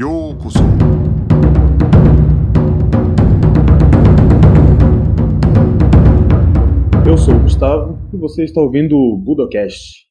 Yokoso. Eu sou o Gustavo e você está ouvindo o Budocast.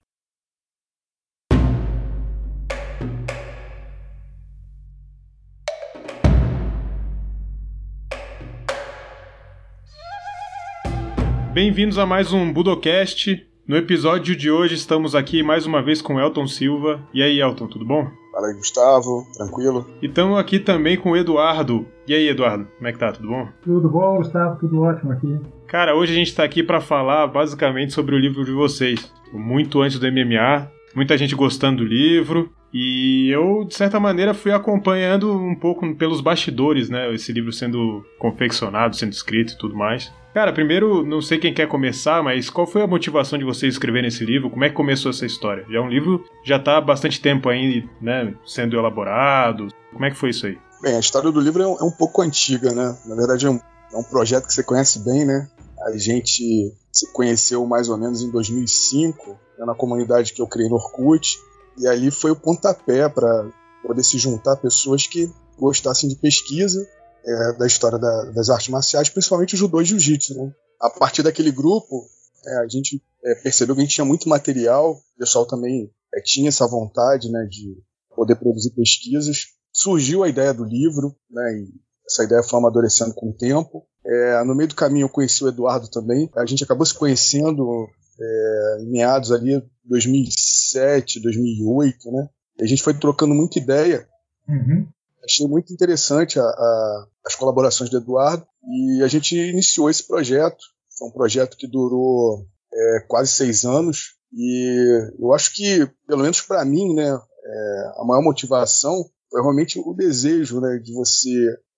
Bem-vindos a mais um Budocast. No episódio de hoje estamos aqui mais uma vez com Elton Silva. E aí, Elton, tudo bom? Fala aí, Gustavo, tranquilo? E estamos aqui também com o Eduardo. E aí, Eduardo, como é que tá? Tudo bom? Tudo bom, Gustavo, tudo ótimo aqui. Cara, hoje a gente está aqui para falar basicamente sobre o livro de vocês, muito antes do MMA. Muita gente gostando do livro, e eu, de certa maneira, fui acompanhando um pouco pelos bastidores, né? Esse livro sendo confeccionado, sendo escrito e tudo mais. Cara, primeiro, não sei quem quer começar, mas qual foi a motivação de vocês escreverem esse livro? Como é que começou essa história? Já é um livro já está há bastante tempo aí, né, sendo elaborado. Como é que foi isso aí? Bem, a história do livro é um, é um pouco antiga, né? Na verdade, é um, é um projeto que você conhece bem, né? A gente se conheceu mais ou menos em 2005, né, na comunidade que eu criei no Orkut, e ali foi o pontapé para poder se juntar pessoas que gostassem de pesquisa é, da história da, das artes marciais, principalmente o judô e jiu-jitsu. Né? A partir daquele grupo, é, a gente é, percebeu que a gente tinha muito material, o pessoal também é, tinha essa vontade né, de poder produzir pesquisas. Surgiu a ideia do livro, né, e essa ideia foi amadurecendo com o tempo. É, no meio do caminho eu conheci o Eduardo também. A gente acabou se conhecendo é, em meados ali 2007, 2008, né? E a gente foi trocando muita ideia. Uhum. Achei muito interessante a, a, as colaborações do Eduardo e a gente iniciou esse projeto. Foi um projeto que durou é, quase seis anos e eu acho que, pelo menos para mim, né, é, a maior motivação foi realmente o desejo né, de você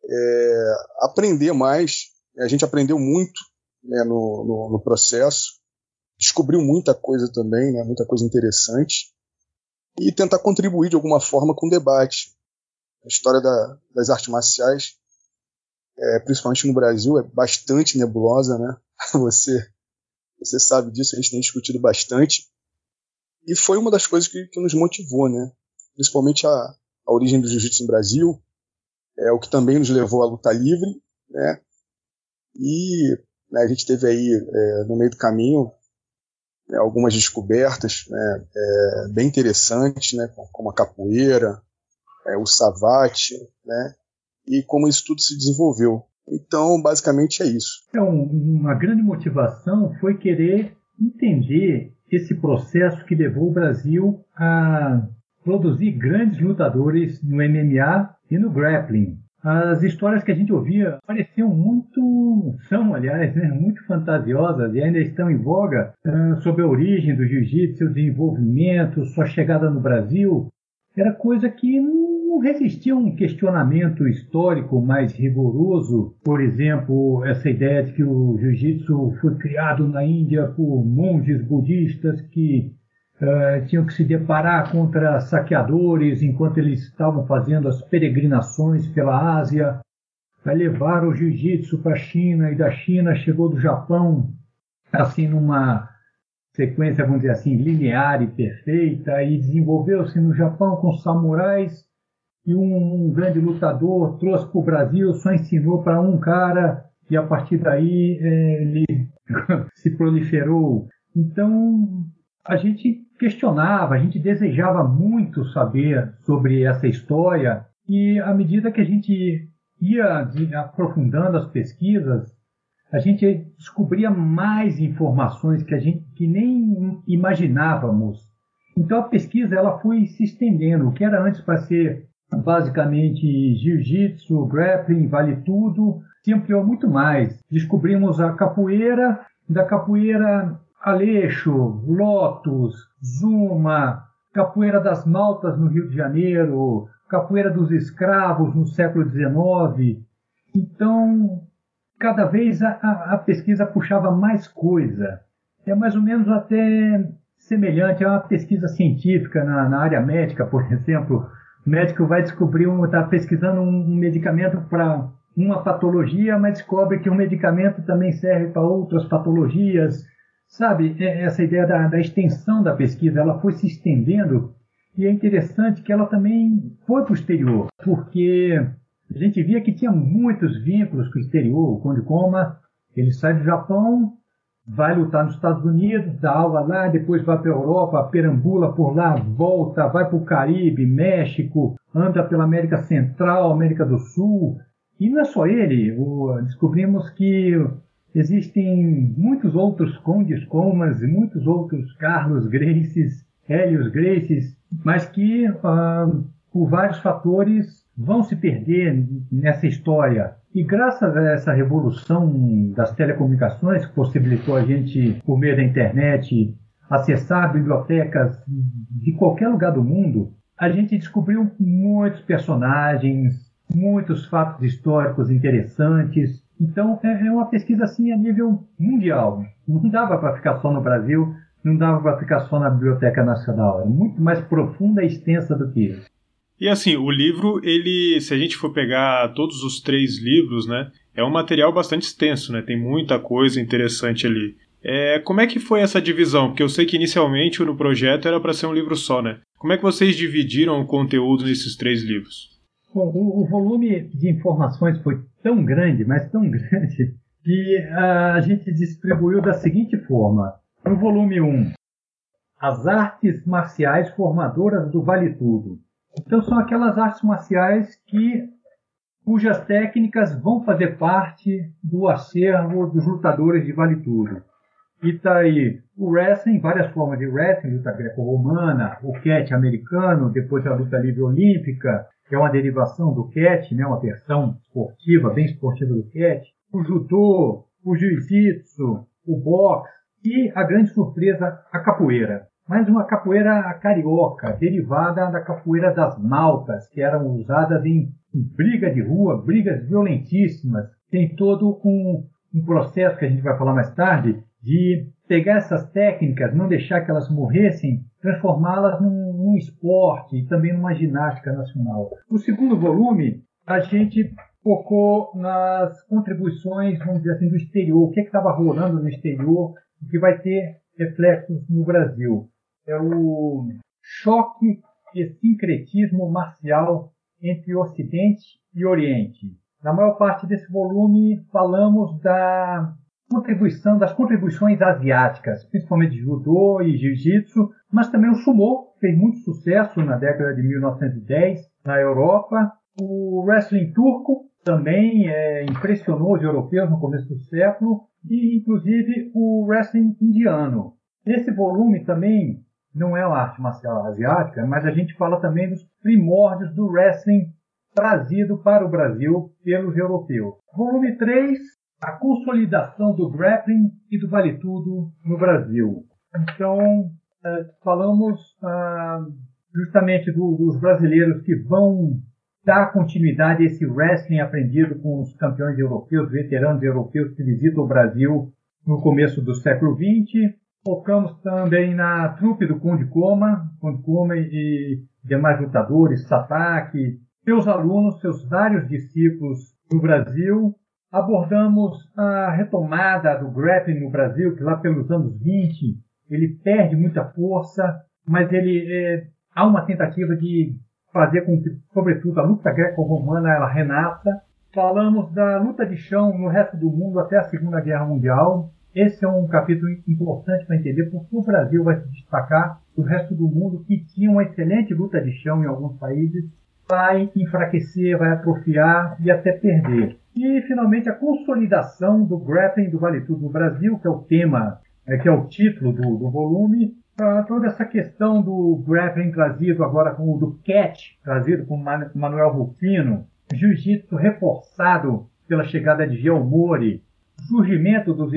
é, aprender mais. A gente aprendeu muito né, no, no, no, processo, descobriu muita coisa também, né, muita coisa interessante, e tentar contribuir de alguma forma com o debate. A história da, das artes marciais, é, principalmente no Brasil, é bastante nebulosa, né? Você, você sabe disso, a gente tem discutido bastante. E foi uma das coisas que, que nos motivou, né? Principalmente a, a origem do jiu-jitsu no Brasil, é o que também nos levou à luta livre, né? E né, a gente teve aí, é, no meio do caminho, né, algumas descobertas né, é, bem interessantes, né, como a capoeira, é, o savate, né, e como isso tudo se desenvolveu. Então, basicamente é isso. Então, uma grande motivação foi querer entender esse processo que levou o Brasil a produzir grandes lutadores no MMA e no grappling. As histórias que a gente ouvia pareciam muito, são aliás, né, muito fantasiosas e ainda estão em voga uh, sobre a origem do jiu-jitsu, seu desenvolvimento, sua chegada no Brasil. Era coisa que não resistia a um questionamento histórico mais rigoroso. Por exemplo, essa ideia de que o jiu-jitsu foi criado na Índia por monges budistas que Uh, tinham que se deparar contra saqueadores enquanto eles estavam fazendo as peregrinações pela Ásia, para levar o jiu-jitsu para a China, e da China chegou do Japão, assim, numa sequência, vamos dizer assim, linear e perfeita, e desenvolveu-se no Japão com samurais, e um, um grande lutador trouxe para o Brasil, só ensinou para um cara, e a partir daí é, ele se proliferou. Então, a gente questionava, a gente desejava muito saber sobre essa história e à medida que a gente ia aprofundando as pesquisas, a gente descobria mais informações que a gente que nem imaginávamos. Então a pesquisa ela foi se estendendo. O que era antes para ser basicamente jiu-jitsu, grappling, vale tudo, se ampliou muito mais. Descobrimos a capoeira, da capoeira Aleixo, Lotus, Zuma, Capoeira das Maltas no Rio de Janeiro, Capoeira dos Escravos no século XIX. Então, cada vez a, a, pesquisa puxava mais coisa. É mais ou menos até semelhante a uma pesquisa científica na, na área médica, por exemplo. O médico vai descobrir, está pesquisando um medicamento para uma patologia, mas descobre que o medicamento também serve para outras patologias Sabe, é, essa ideia da, da, extensão da pesquisa, ela foi se estendendo E é interessante que ela também foi para o exterior, porque a gente via que tinha muitos vínculos com o exterior. O Conde Coma, ele sai do Japão, vai lutar nos Estados Unidos, dá aula lá, depois vai para a Europa, perambula por lá, volta, vai para o Caribe, México, anda pela América Central, América do Sul. E não é só ele, o, descobrimos que existem muitos outros Condes Comas e muitos outros Carlos Graces, Hélios Graces, mas que, ah, por vários fatores, vão se perder nessa história. E graças a essa revolução das telecomunicações, que possibilitou a gente, por meio da internet, acessar bibliotecas de qualquer lugar do mundo, a gente descobriu muitos personagens, muitos fatos históricos interessantes. Então é, é uma pesquisa assim a nível mundial. Não dava para ficar só no Brasil, não dava para ficar só na Biblioteca Nacional. Era muito mais profunda e extensa do que isso. E assim, o livro, ele, se a gente for pegar todos os três livros, né, é um material bastante extenso, né? Tem muita coisa interessante ali. É, como é que foi essa divisão? Porque eu sei que inicialmente no projeto era para ser um livro só, né? Como é que vocês dividiram o conteúdo nesses três livros? Bom, o, o volume de informações foi tão grande, mas tão grande, que uh, a gente distribuiu da seguinte forma. No volume 1, as artes marciais formadoras do Vale Tudo. Então são aquelas artes marciais que cujas técnicas vão fazer parte do acervo dos lutadores de Vale Tudo. E tá aí o wrestling, várias formas de wrestling, luta greco-romana, o catch americano, depois a luta livre olímpica, que é uma derivação do catch, né, uma versão esportiva, bem esportiva do catch, o judô, o jiu-jitsu, o boxe e a grande surpresa, a capoeira mas uma capoeira carioca, derivada da capoeira das maltas, que eram usadas em, em briga de rua, brigas violentíssimas. Tem todo um, um processo que a gente vai falar mais tarde de pegar essas técnicas, não deixar que elas morressem, transformá-las num, num, esporte e também numa ginástica nacional. O segundo volume, a gente focou nas contribuições, vamos dizer assim, do exterior, o que é estava rolando no exterior, o que vai ter reflexos no Brasil é o choque e sincretismo marcial entre Ocidente e Oriente. Na maior parte desse volume falamos da contribuição das contribuições asiáticas, principalmente judô e jiu-jitsu, mas também o sumo fez muito sucesso na década de 1910 na Europa. O wrestling turco também é, impressionou os europeus no começo do século e inclusive o wrestling indiano. Nesse volume também não é uma arte marcial asiática, mas a gente fala também dos primórdios do wrestling trazido para o Brasil pelos europeus. Volume 3, a consolidação do grappling e do vale tudo no Brasil. Então, é, falamos ah, justamente do, dos brasileiros que vão dar continuidade a esse wrestling aprendido com os campeões europeus, veteranos europeus que visitam o Brasil no começo do século XX Focamos também na trupe do Conde Coma, Conde Coma e demais lutadores, Satake, seus alunos, seus vários discípulos no Brasil. Abordamos a retomada do grappling no Brasil, que lá pelos anos 20 ele perde muita força, mas ele é, há uma tentativa de fazer com que, sobretudo, a luta greco-romana ela renasça. Falamos da luta de chão no resto do mundo até a Segunda Guerra Mundial, esse é um capítulo importante para entender porque o Brasil vai se destacar do resto do mundo que tinha uma excelente luta de chão em alguns países, vai enfraquecer, vai atrofiar e até perder. E finalmente a consolidação do grappling do Vale Tudo no Brasil, que é o tema, é, que é o título do, do volume, toda essa questão do grappling trazido agora com o do catch, trazido com Manuel Rufino, jiu-jitsu reforçado pela chegada de Geomori, surgimento dos,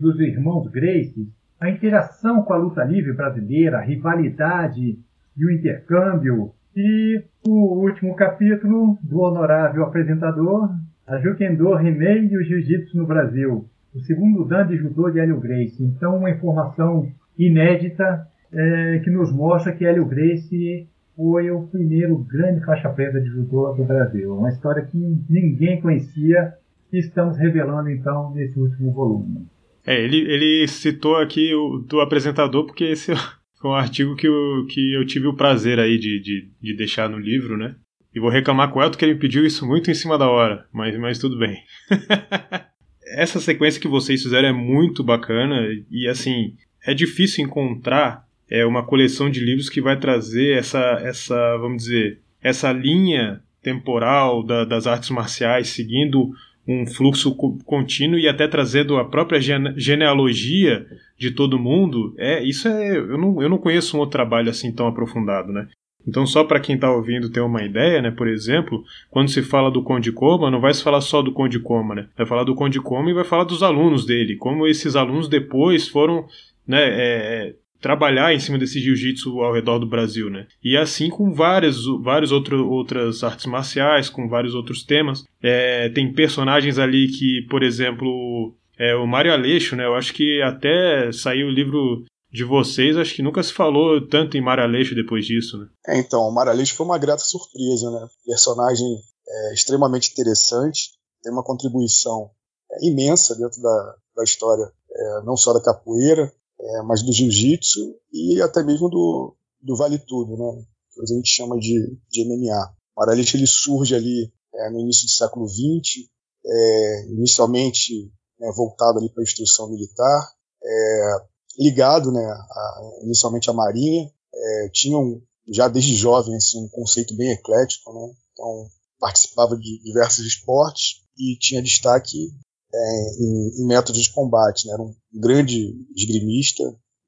dos irmãos Gracie, a interação com a luta livre brasileira, a rivalidade e o intercâmbio, e o último capítulo do honorável apresentador, a Jukendo Rimei e o Jiu-Jitsu no Brasil, o segundo dan de judô de Hélio Gracie. Então, uma informação inédita é, que nos mostra que Hélio Gracie foi o primeiro grande faixa preta de judô do Brasil. Uma história que ninguém conhecia que estamos revelando então nesse último volume. É, ele, ele citou aqui o do apresentador porque esse Foi um artigo que eu, que eu tive o prazer aí de, de, de deixar no livro, né? E vou reclamar com o Elton que ele me pediu isso muito em cima da hora, mas, mas tudo bem. Essa sequência que vocês fizeram é muito bacana e, assim, é difícil encontrar é, uma coleção de livros que vai trazer essa, essa vamos dizer, essa linha temporal da, das artes marciais seguindo um fluxo contínuo e até trazendo a própria genealogia de todo mundo, é isso é eu não, eu não conheço um outro trabalho assim tão aprofundado, né? Então só para quem está ouvindo ter uma ideia, né? Por exemplo, quando se fala do Conde Coma, não vai se falar só do Conde Coma, né? Vai falar do Conde Coma e vai falar dos alunos dele, como esses alunos depois foram né, é, trabalhar em cima desse jiu-jitsu ao redor do Brasil, né? E assim com várias, várias outro, outras artes marciais, com vários outros temas. É, tem personagens ali que, por exemplo, é, o Mário Aleixo, né? Eu acho que até saiu o livro de vocês, acho que nunca se falou tanto em Mário Aleixo depois disso, né? É, então, o Mário Aleixo foi uma grata surpresa, né? Personagem é, extremamente interessante, tem uma contribuição é, imensa dentro da, da história, é, não só da capoeira, é, mas do jiu-jitsu e até mesmo do, do vale tudo, né? Que a gente chama de, de MMA. O Maralite ele surge ali é, no início do século XX, é, inicialmente né, voltado ali para a instrução militar, é, ligado, né, a, inicialmente à Marinha, é, tinham já desde jovem assim, um conceito bem eclético, né? Então participava de diversos esportes e tinha destaque é, em, em, métodos de combate. Né? Era um grande esgrimista,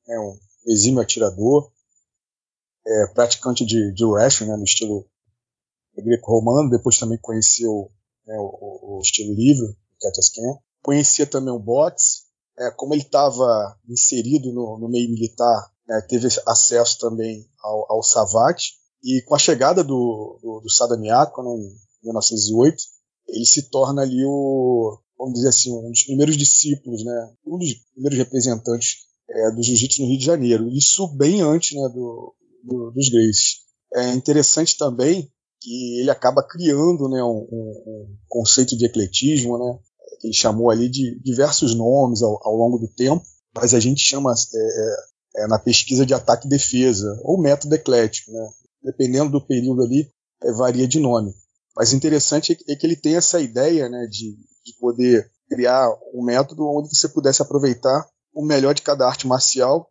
né? um exímio atirador, é, praticante de, de wrestling, né? no estilo greco-romano. Depois também conheceu né, o, o, estilo livre, o Katasken. Conhecia também o boxe. É, como ele estava inserido no, no, meio militar, né, teve acesso também ao, ao Savate. E com a chegada do, do, do né, em 1908, ele se torna ali o, vamos dizer assim, um dos primeiros discípulos, né, um dos primeiros representantes é, do jiu-jitsu no Rio de Janeiro. Isso bem antes né, do, do, dos Gracies. É interessante também que ele acaba criando né, um, um, conceito de ecletismo, né, ele chamou ali de diversos nomes ao, ao longo do tempo, mas a gente chama é, é, é na pesquisa de ataque e defesa, ou método eclético, né, dependendo do período ali, é, varia de nome. Mas interessante é que ele tem essa ideia né, de, de poder criar um método onde você pudesse aproveitar o melhor de cada arte marcial.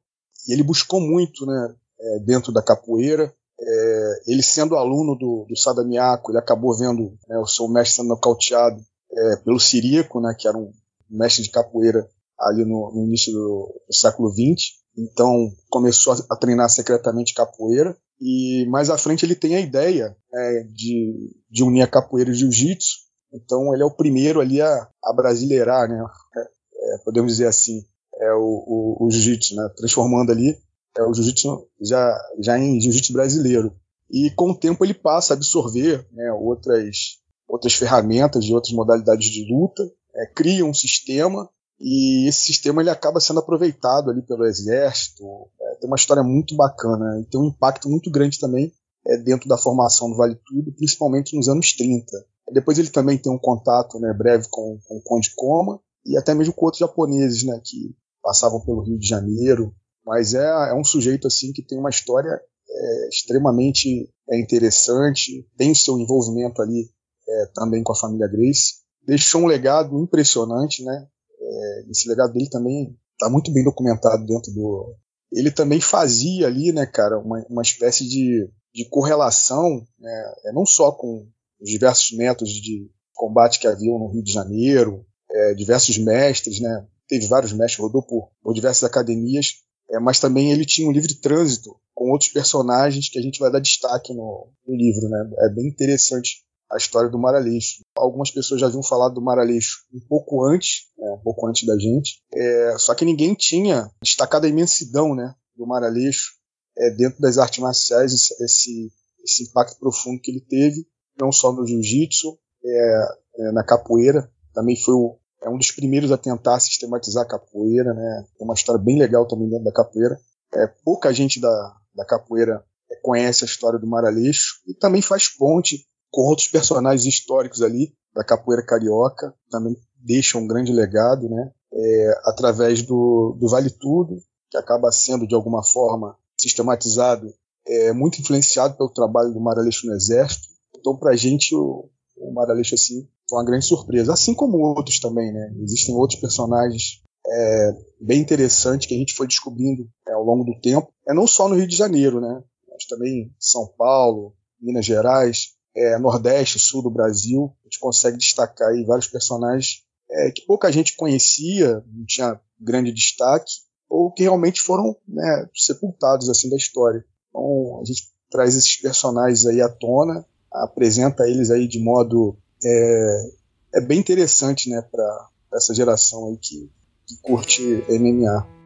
E ele buscou muito, né, é, dentro da capoeira. É, ele sendo aluno do, do ele acabou vendo né, o seu mestre sendo nocauteado é, pelo Sirico, né, que era um mestre de capoeira ali no, no início do, do, século XX. Então começou a, a, treinar secretamente capoeira. E mais à frente ele tem a ideia é, de, de unir a capoeira e o jiu-jitsu então ele é o primeiro ali a, a brasileirar, né? É, é, podemos dizer assim, é o, o, o jiu-jitsu, né? Transformando ali é o jiu-jitsu já, já em jiu-jitsu brasileiro. E com o tempo ele passa a absorver né, outras, outras ferramentas de outras modalidades de luta, é, cria um sistema e esse sistema ele acaba sendo aproveitado ali pelo exército. É, tem uma história muito bacana e tem um impacto muito grande também é, dentro da formação do Vale Tudo, principalmente nos anos 30. Depois ele também tem um contato né, breve com, com o Conde Coma e até mesmo com outros japoneses né, que passavam pelo Rio de Janeiro. Mas é, é um sujeito assim que tem uma história é, extremamente é, interessante, tem seu envolvimento ali é, também com a família Grace. Deixou um legado impressionante, né? É, esse legado dele também está muito bem documentado dentro do. Ele também fazia ali, né, cara, uma, uma espécie de, de correlação, né, é, não só com os diversos métodos de combate que haviam no Rio de Janeiro, é, diversos mestres, né? Teve vários mestres, rodou por, por diversas academias, é, mas também ele tinha um livre trânsito com outros personagens que a gente vai dar destaque no, no livro, né? É bem interessante a história do Maraleixo. Algumas pessoas já haviam falado do Maraleixo um pouco antes, né, um pouco antes da gente, é, só que ninguém tinha destacado a imensidão né, do Maraleixo é, dentro das artes marciais, esse, esse impacto profundo que ele teve não só no jiu-jitsu, é, é, na capoeira, também foi o, é um dos primeiros a tentar sistematizar a capoeira, né? Tem uma história bem legal também dentro da capoeira. É, pouca gente da, da capoeira conhece a história do Maraleixo e também faz ponte com outros personagens históricos ali da capoeira carioca, também deixa um grande legado, né? É, através do, do Vale Tudo, que acaba sendo de alguma forma sistematizado é muito influenciado pelo trabalho do Maraleixo no Exército. Então, para a gente, o, o Maraleixo assim, foi uma grande surpresa. Assim como outros também, né? Existem outros personagens é, bem interessantes que a gente foi descobrindo é, ao longo do tempo. É não só no Rio de Janeiro, né? Mas também São Paulo, Minas Gerais, é, Nordeste, Sul do Brasil. A gente consegue destacar aí vários personagens é, que pouca gente conhecia, não tinha grande destaque, ou que realmente foram né, sepultados assim da história. Então a gente traz esses personagens aí à tona, apresenta eles aí de modo é, é bem interessante, né, para essa geração aí que, que curte MMA.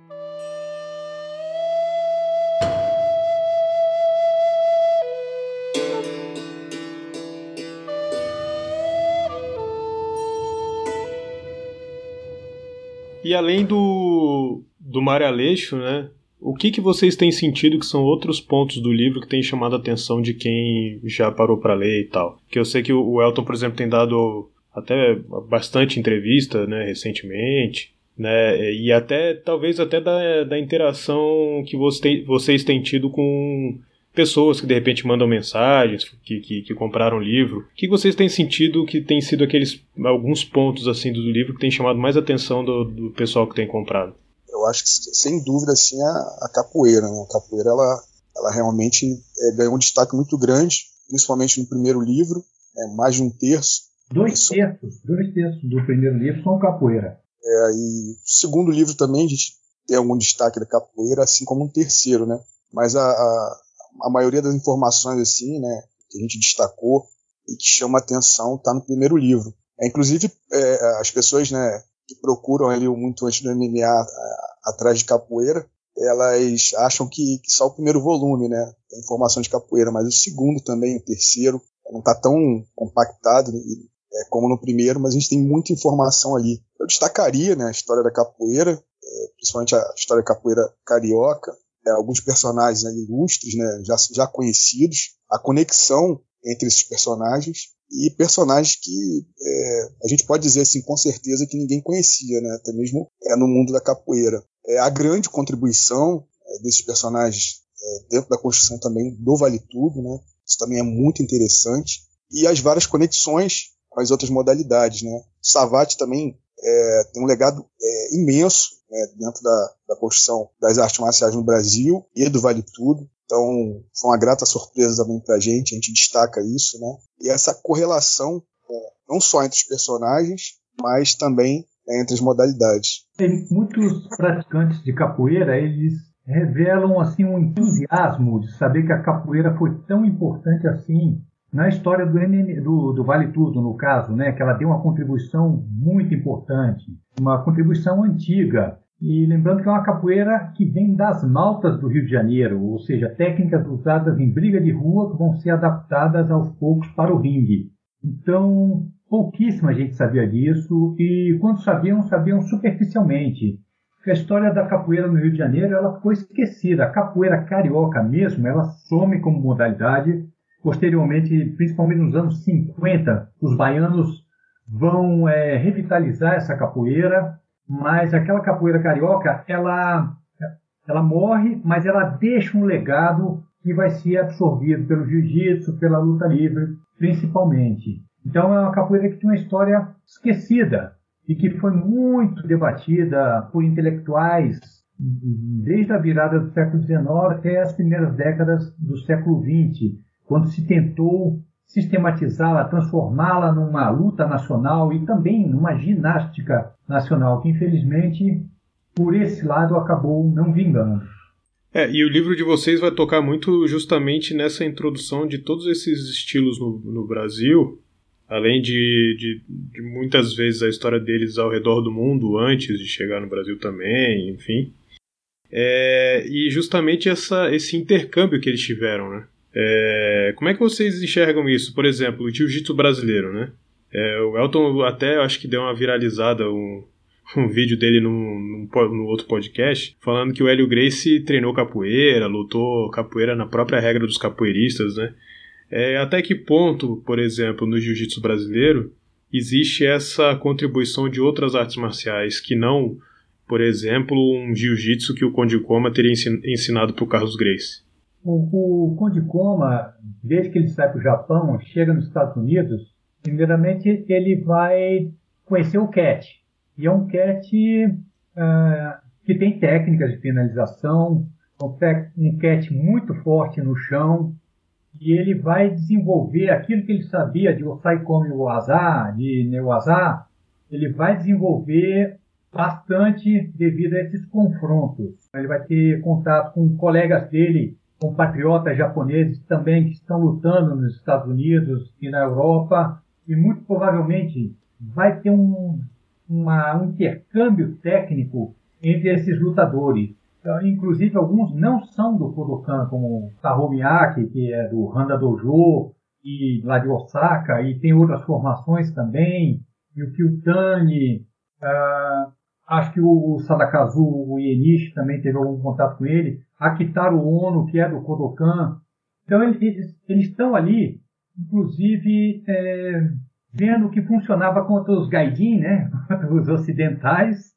E além do, do Mário Aleixo, né? O que, que vocês têm sentido que são outros pontos do livro que têm chamado a atenção de quem já parou para ler e tal? Que eu sei que o Elton, por exemplo, tem dado até bastante entrevista, né, recentemente, né, e até talvez até da, da interação que você, vocês têm tido com pessoas que de repente mandam mensagens, que, que, que compraram o livro. O que vocês têm sentido que tem sido aqueles alguns pontos assim do livro que tem chamado mais atenção do, do pessoal que tem comprado? Eu acho que sem dúvida assim a, a capoeira, né? A capoeira ela, ela realmente é, ganhou um destaque muito grande, principalmente no primeiro livro, é, mais de um terço. Dois terços, dois terços do primeiro livro são capoeira. É, e o segundo livro também a gente tem algum destaque da capoeira, assim como um terceiro, né? Mas a, a, a maioria das informações assim, né, que a gente destacou e que chama atenção está no primeiro livro. É, inclusive é, as pessoas, né, que procuram ali muito antes do MMA a, atrás de capoeira, elas acham que, que, só o primeiro volume, né, tem informação de capoeira, mas o segundo também, o terceiro, não está tão compactado é, como no primeiro, mas a gente tem muita informação ali. Eu destacaria, né, a história da capoeira, é, principalmente a história da capoeira carioca, é, alguns personagens né, ilustres, né, já, já conhecidos, a conexão entre esses personagens e personagens que é, a gente pode dizer assim com certeza que ninguém conhecia, né, até mesmo é, no mundo da capoeira. É, a grande contribuição é, desses personagens é, dentro da construção também do Vale Tudo, né, isso também é muito interessante, e as várias conexões com as outras modalidades. Né. Savate também é, tem um legado é, imenso né, dentro da, da construção das artes marciais no Brasil e do Vale Tudo. Então, foi uma grata surpresa também para a gente, a gente destaca isso, né? E essa correlação, é, não só entre os personagens, mas também é, entre as modalidades. Tem muitos praticantes de capoeira, eles revelam assim um entusiasmo de saber que a capoeira foi tão importante assim na história do, MM, do, do, Vale Tudo, no caso, né, que ela deu uma contribuição muito importante, uma contribuição antiga. E lembrando que é uma capoeira que vem das maltas do Rio de Janeiro, ou seja, técnicas usadas em briga de rua que vão ser adaptadas aos poucos para o ringue. Então, pouquíssima gente sabia disso, e quando sabiam, sabiam superficialmente. A história da capoeira no Rio de Janeiro ela foi esquecida. A capoeira carioca mesmo, ela some como modalidade Posteriormente, principalmente nos anos 50, os baianos vão é, revitalizar essa capoeira, mas aquela capoeira carioca, ela, ela morre, mas ela deixa um legado que vai ser absorvido pelo jiu-jitsu, pela luta livre, principalmente. Então é uma capoeira que tem uma história esquecida e que foi muito debatida por intelectuais desde a virada do século XIX até as primeiras décadas do século XX quando se tentou sistematizá-la, transformá-la numa luta nacional e também numa ginástica nacional, que infelizmente, por esse lado, acabou não vingando. É, e o livro de vocês vai tocar muito justamente nessa introdução de todos esses estilos no, no Brasil, além de, de, de, muitas vezes a história deles ao redor do mundo antes de chegar no Brasil também, enfim. É, e justamente essa, esse intercâmbio que eles tiveram, né? É, como é que vocês enxergam isso? Por exemplo, o jiu-jitsu brasileiro, né? É, o Elton até acho que deu uma viralizada um, um vídeo dele num, num, no outro podcast falando que o Hélio Gracie treinou capoeira, lutou capoeira na própria regra dos capoeiristas, né? É, até que ponto, por exemplo, no jiu-jitsu brasileiro existe essa contribuição de outras artes marciais que não por exemplo, um jiu-jitsu que o Conde Koma teria ensinado para o Carlos Grace? O, o Conde Koma, desde que ele sai para o Japão, chega nos Estados Unidos, primeiramente ele vai conhecer o cat. E é um cat uh, que tem técnicas de finalização, um cat muito forte no chão, e ele vai desenvolver aquilo que ele sabia de Osai Komi Waza, de Newaza, ele vai desenvolver bastante devido a esses confrontos. Ele vai ter contato com colegas dele, compatriotas japoneses também que estão lutando nos Estados Unidos e na Europa, e muito provavelmente vai ter um, uma, um intercâmbio técnico entre esses lutadores. Então, inclusive, alguns não são do Kodokan, como Taro Miyake, que é do Handa Dojo, e lá de Osaka, e tem outras formações também, e o Kyutani, uh, acho que o Sadakazu o Ienishi também teve algum contato com ele, Akitaro Ono, que é do Kodokan. Então, eles, eles estão ali, inclusive, é, vendo que funcionava contra os gaijin, né, os ocidentais,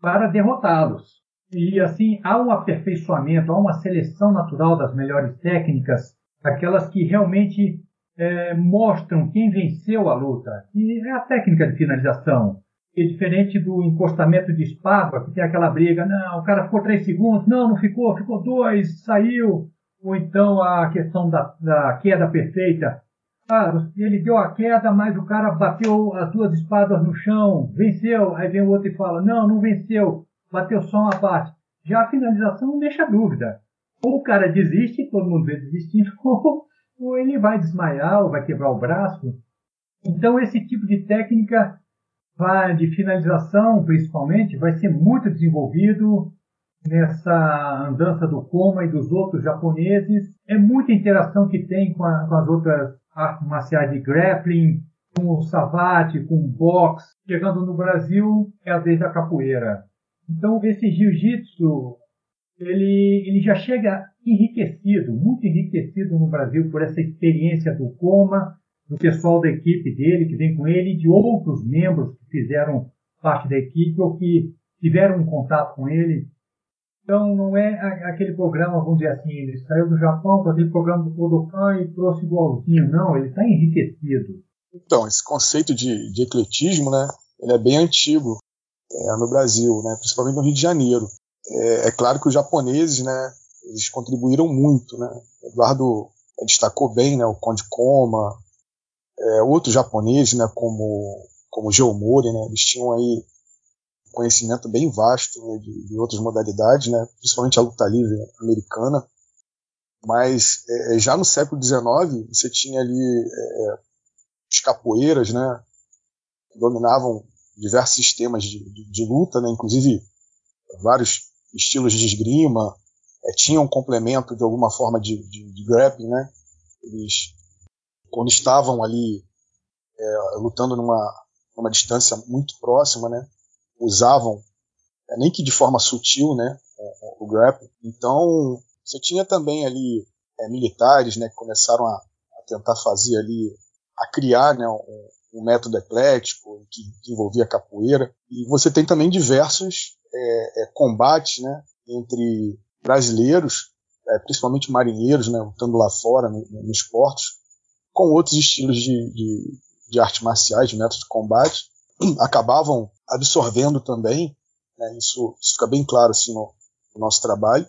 para derrotá-los. E assim, há um aperfeiçoamento, há uma seleção natural das melhores técnicas, aquelas que realmente é, mostram quem venceu a luta. E é a técnica de finalização. É diferente do encostamento de espada, que tem aquela briga, não, o cara ficou três segundos, não, não ficou, ficou dois, saiu. Ou então a questão da, da queda perfeita. Ah, ele deu a queda, mas o cara bateu as duas espadas no chão, venceu. Aí vem o outro e fala: Não, não venceu, bateu só uma parte. Já a finalização não deixa dúvida. Ou o cara desiste, todo mundo vê desistindo, ou, ou ele vai desmaiar, ou vai quebrar o braço. Então, esse tipo de técnica de finalização, principalmente, vai ser muito desenvolvido nessa andança do Koma e dos outros japoneses. É muita interação que tem com, a, com as outras artes marciais de grappling, com o savate, com o boxe. Chegando no Brasil, é a vez da capoeira. Então, esse jiu-jitsu, ele, ele já chega enriquecido, muito enriquecido no Brasil por essa experiência do Coma, do pessoal da equipe dele, que vem com ele, e de outros membros que fizeram parte da equipe ou que tiveram um contato com ele. Então, não é aquele programa, vamos dizer assim, ele saiu do Japão para aquele programa do Kodokan e trouxe igualzinho. Não, ele está enriquecido. Então, esse conceito de, de ecletismo, né, ele é bem antigo é, no Brasil, né, principalmente no Rio de Janeiro. É, é, claro que os japoneses, né, eles contribuíram muito, né. Eduardo destacou bem, né, o Conde Koma, é, outros japoneses, né, como como Geomori, né, eles tinham aí conhecimento bem vasto né, de, de, outras modalidades, né, principalmente a luta livre americana. Mas é, é já no século XIX você tinha ali é, é, os capoeiras, né, que dominavam diversos sistemas de, de, de luta, né, inclusive vários estilos de esgrima, é, tinham um complemento de alguma forma de, de, de grappling, né? Eles, quando estavam ali é, lutando numa, numa distância muito próxima, né? usavam, é, nem que de forma sutil, né, o, o grappling. Então, você tinha também ali é, militares, né, que começaram a, a, tentar fazer ali, a criar, né, um, um método eclético que, que, envolvia capoeira. E você tem também diversos é, é, combates, né, entre brasileiros, é, principalmente marinheiros, né, lutando lá fora no, nos portos, com outros estilos de, de, de artes marciais, de métodos de combate, acabavam absorvendo também, né, isso, isso, fica bem claro assim, no, no nosso trabalho.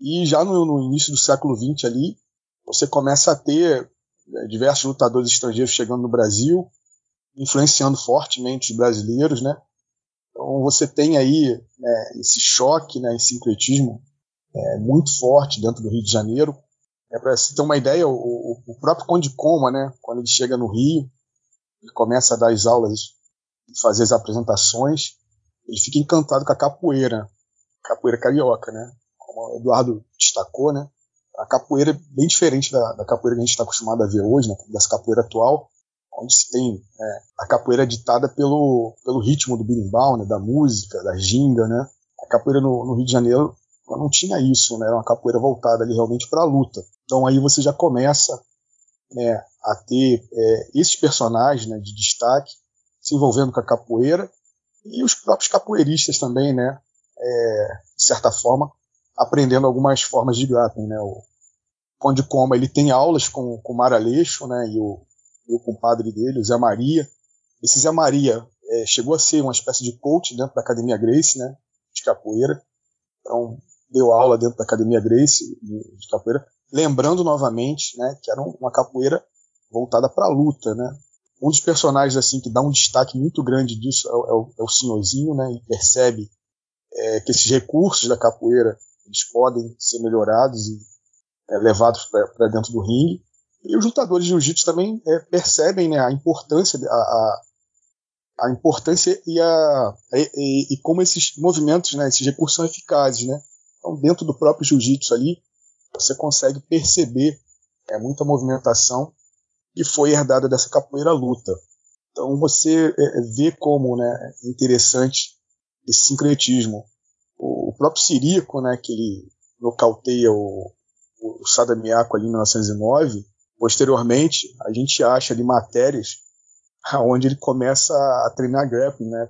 E já no, no, início do século XX ali, você começa a ter né, diversos lutadores estrangeiros chegando no Brasil, influenciando fortemente os brasileiros, né? Então você tem aí né, esse choque, né, esse sincretismo é, muito forte dentro do Rio de Janeiro. É, Para você ter uma ideia, o, o, próprio Conde Coma, né, quando ele chega no Rio, ele começa a dar as aulas fazer as apresentações, ele fica encantado com a capoeira, capoeira carioca, né? Como o Eduardo destacou, né? A capoeira é bem diferente da, da capoeira que a gente está acostumado a ver hoje, né? Dessa capoeira atual, onde se tem é, a capoeira ditada pelo, pelo ritmo do birimbau, né? Da música, da ginga, né? A capoeira no, no Rio de Janeiro não tinha isso, né? Era uma capoeira voltada ali realmente para a luta. Então aí você já começa né, a ter é, esses personagens né, de destaque se envolvendo com a capoeira e os próprios capoeiristas também, né? é, de certa forma, aprendendo algumas formas de grappling, né? O Conde Coma, ele tem aulas com, com o Mar Aleixo, né? E o, e o compadre dele, o Zé Maria. Esse Zé Maria é, chegou a ser uma espécie de coach dentro da Academia Grace, né? De capoeira. Então, deu aula dentro da Academia Grace de, de capoeira. Lembrando novamente, né? Que era uma capoeira voltada para a luta, né? Um dos personagens assim que dá um destaque muito grande disso é, é, o, é o senhorzinho, né? Ele percebe é, que esses recursos da capoeira eles podem ser melhorados e é, levados para dentro do ringue. E os lutadores de jiu-jitsu também é, percebem né, a importância, a, a, a importância e, a, e, e, como esses movimentos, né, esses recursos são eficazes. Né? Então, dentro do próprio jiu-jitsu ali, você consegue perceber é, muita movimentação que foi herdada dessa capoeira luta. Então, você é, vê como né, é interessante esse sincretismo o, próprio Sirico, né, que ele nocauteia o, o ali em 1909, posteriormente a gente acha ali matérias onde ele começa a treinar grappling, né,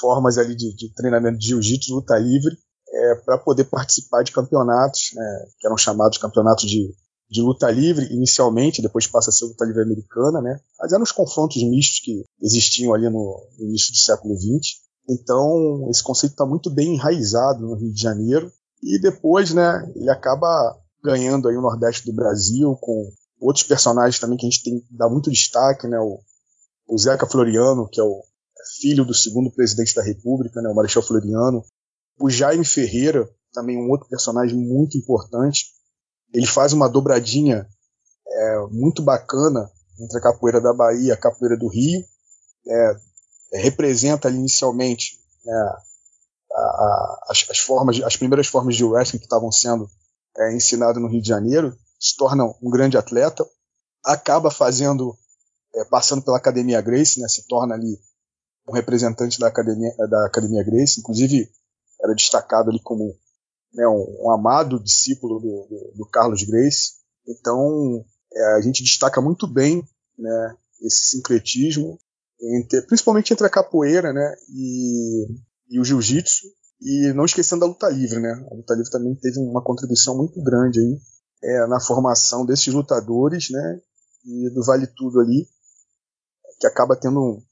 formas ali de, de treinamento de jiu-jitsu, luta livre, é, para poder participar de campeonatos, né, que eram chamados campeonatos de, de luta livre inicialmente, depois passa a ser luta livre americana, né, mas eram os confrontos mistos que existiam ali no, no início do século XX. Então, esse conceito está muito bem enraizado no Rio de Janeiro. E depois, né, ele acaba ganhando aí o Nordeste do Brasil com outros personagens também que a gente tem dar muito destaque, né, o, o Zeca Floriano, que é o filho do segundo presidente da República, né, o Marechal Floriano. O Jaime Ferreira, também um outro personagem muito importante. Ele faz uma dobradinha é, muito bacana entre a capoeira da Bahia e a capoeira do Rio. É, representa ali inicialmente né, a, a, as, as, formas, as primeiras formas de wrestling que estavam sendo é, ensinadas no Rio de Janeiro, se torna um grande atleta, acaba fazendo, é, passando pela Academia Grace, né, se torna ali um representante da Academia, da Academia Grace, inclusive era destacado ali como né, um, um, amado discípulo do, do, do Carlos Grace. Então é, a gente destaca muito bem né, esse sincretismo entre, principalmente entre a capoeira né, e, e o jiu-jitsu, e não esquecendo da luta livre. Né? A luta livre também teve uma contribuição muito grande aí, é, na formação desses lutadores né, e do Vale Tudo ali, que acaba tendo um,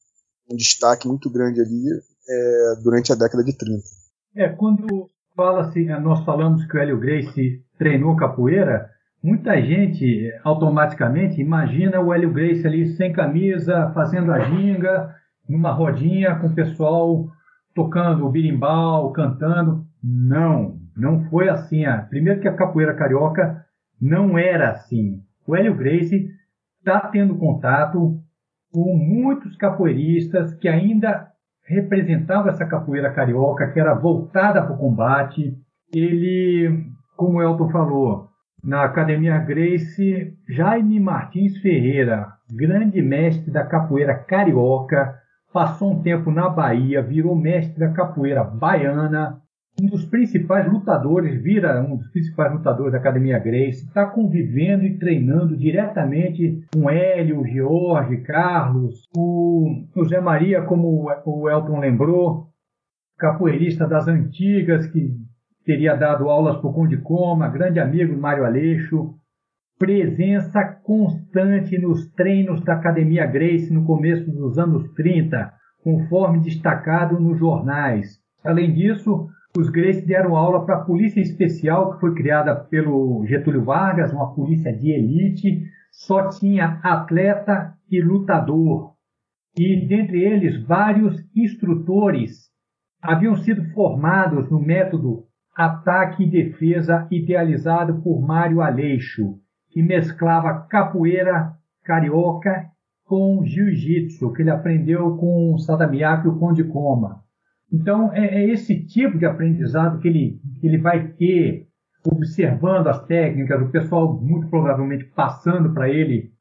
um destaque muito grande ali é, durante a década de 30. É, quando fala-se, nós falamos que o Hélio Gracie treinou capoeira, Muita gente automaticamente imagina o Hélio Grace ali sem camisa, fazendo a ginga, numa rodinha com o pessoal tocando o birimbau, cantando. Não, não foi assim. Ah, primeiro que a capoeira carioca não era assim. O Hélio Grace está tendo contato com muitos capoeiristas que ainda representavam essa capoeira carioca, que era voltada para o combate. Ele, como o Elton falou, na Academia Grace, Jaime Martins Ferreira, grande mestre da capoeira carioca, passou um tempo na Bahia, virou mestre da capoeira baiana, um dos principais lutadores, vira um dos principais lutadores da Academia Grace, está convivendo e treinando diretamente com Hélio, Jorge, Carlos, o José Maria, como o Elton lembrou, capoeirista das antigas, que teria dado aulas para o Conde Coma, grande amigo Mário Aleixo, presença constante nos treinos da Academia Grace no começo dos anos 30, conforme destacado nos jornais. Além disso, os Grace deram aula para a Polícia Especial, que foi criada pelo Getúlio Vargas, uma polícia de elite, só tinha atleta e lutador. E dentre eles, vários instrutores haviam sido formados no método Ataque e Defesa, idealizado por Mário Aleixo, que mesclava capoeira carioca com jiu-jitsu, que ele aprendeu com Sadamiaki e o Conde Coma. Então, é, é, esse tipo de aprendizado que ele, que ele vai ter, observando as técnicas, o pessoal muito provavelmente passando para ele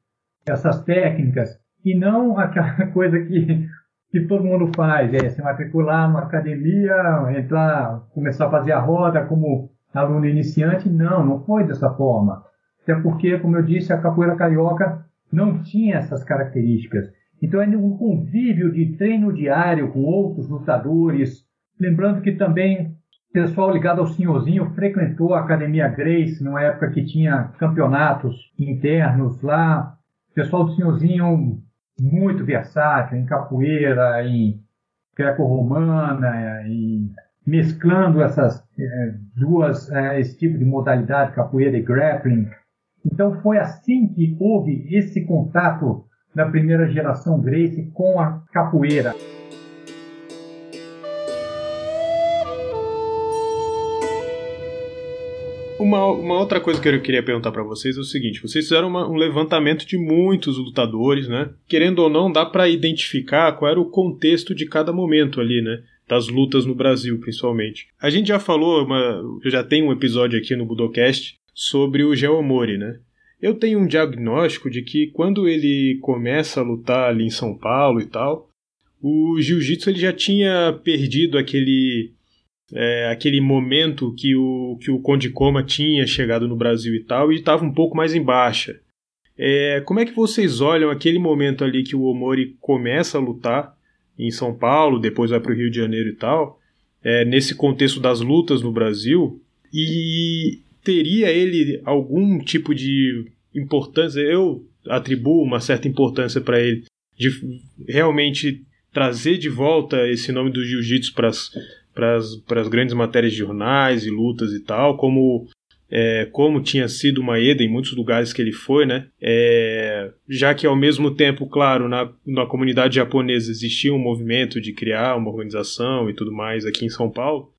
essas técnicas, e não aquela coisa que que todo mundo faz, é se matricular numa academia, entrar, começar a fazer a roda como aluno iniciante. Não, não foi dessa forma. Até porque, como eu disse, a capoeira carioca não tinha essas características. Então é um convívio de treino diário com outros lutadores. Lembrando que também pessoal ligado ao senhorzinho frequentou a Academia Grace, numa época que tinha campeonatos internos lá. O pessoal do senhorzinho muito versátil em capoeira, em greco-romana, em mesclando essas é, duas é, esse tipo de modalidade, capoeira e grappling. Então foi assim que houve esse contato da primeira geração Grace com a capoeira. Uma, uma, outra coisa que eu queria perguntar para vocês é o seguinte: vocês fizeram uma, um levantamento de muitos lutadores, né? Querendo ou não, dá para identificar qual era o contexto de cada momento ali, né? Das lutas no Brasil, principalmente. A gente já falou, uma, eu já tenho um episódio aqui no Budocast sobre o Geomori, né? Eu tenho um diagnóstico de que quando ele começa a lutar ali em São Paulo e tal, o jiu-jitsu ele já tinha perdido aquele é, aquele momento que o, que o Conde Coma tinha chegado no Brasil e tal, e estava um pouco mais em baixa. É, como é que vocês olham aquele momento ali que o Omori começa a lutar em São Paulo, depois vai para o Rio de Janeiro e tal, é, nesse contexto das lutas no Brasil, e teria ele algum tipo de importância? Eu atribuo uma certa importância para ele, de realmente trazer de volta esse nome do jiu-jitsu para as grandes matérias de jornais e lutas e tal, como é, como tinha sido uma Eda em muitos lugares que ele foi, né? É, já que ao mesmo tempo, claro, na, na comunidade japonesa existia um movimento de criar uma organização e tudo mais aqui em São Paulo.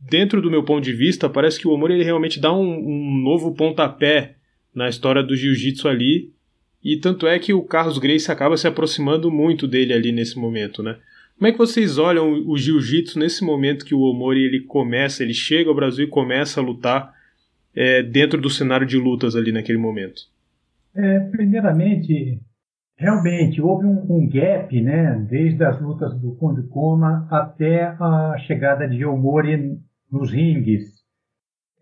Dentro do meu ponto de vista, parece que o Omori ele realmente dá um, um novo pontapé na história do jiu-jitsu ali, e tanto é que o Carlos Grace acaba se aproximando muito dele ali nesse momento, né? Como é que vocês olham o jiu-jitsu nesse momento que o Omori ele começa, ele chega ao Brasil e começa a lutar é, dentro do cenário de lutas ali naquele momento? É, primeiramente, realmente houve um, um, gap, né, desde as lutas do Conde Coma até a chegada de Omori nos ringues.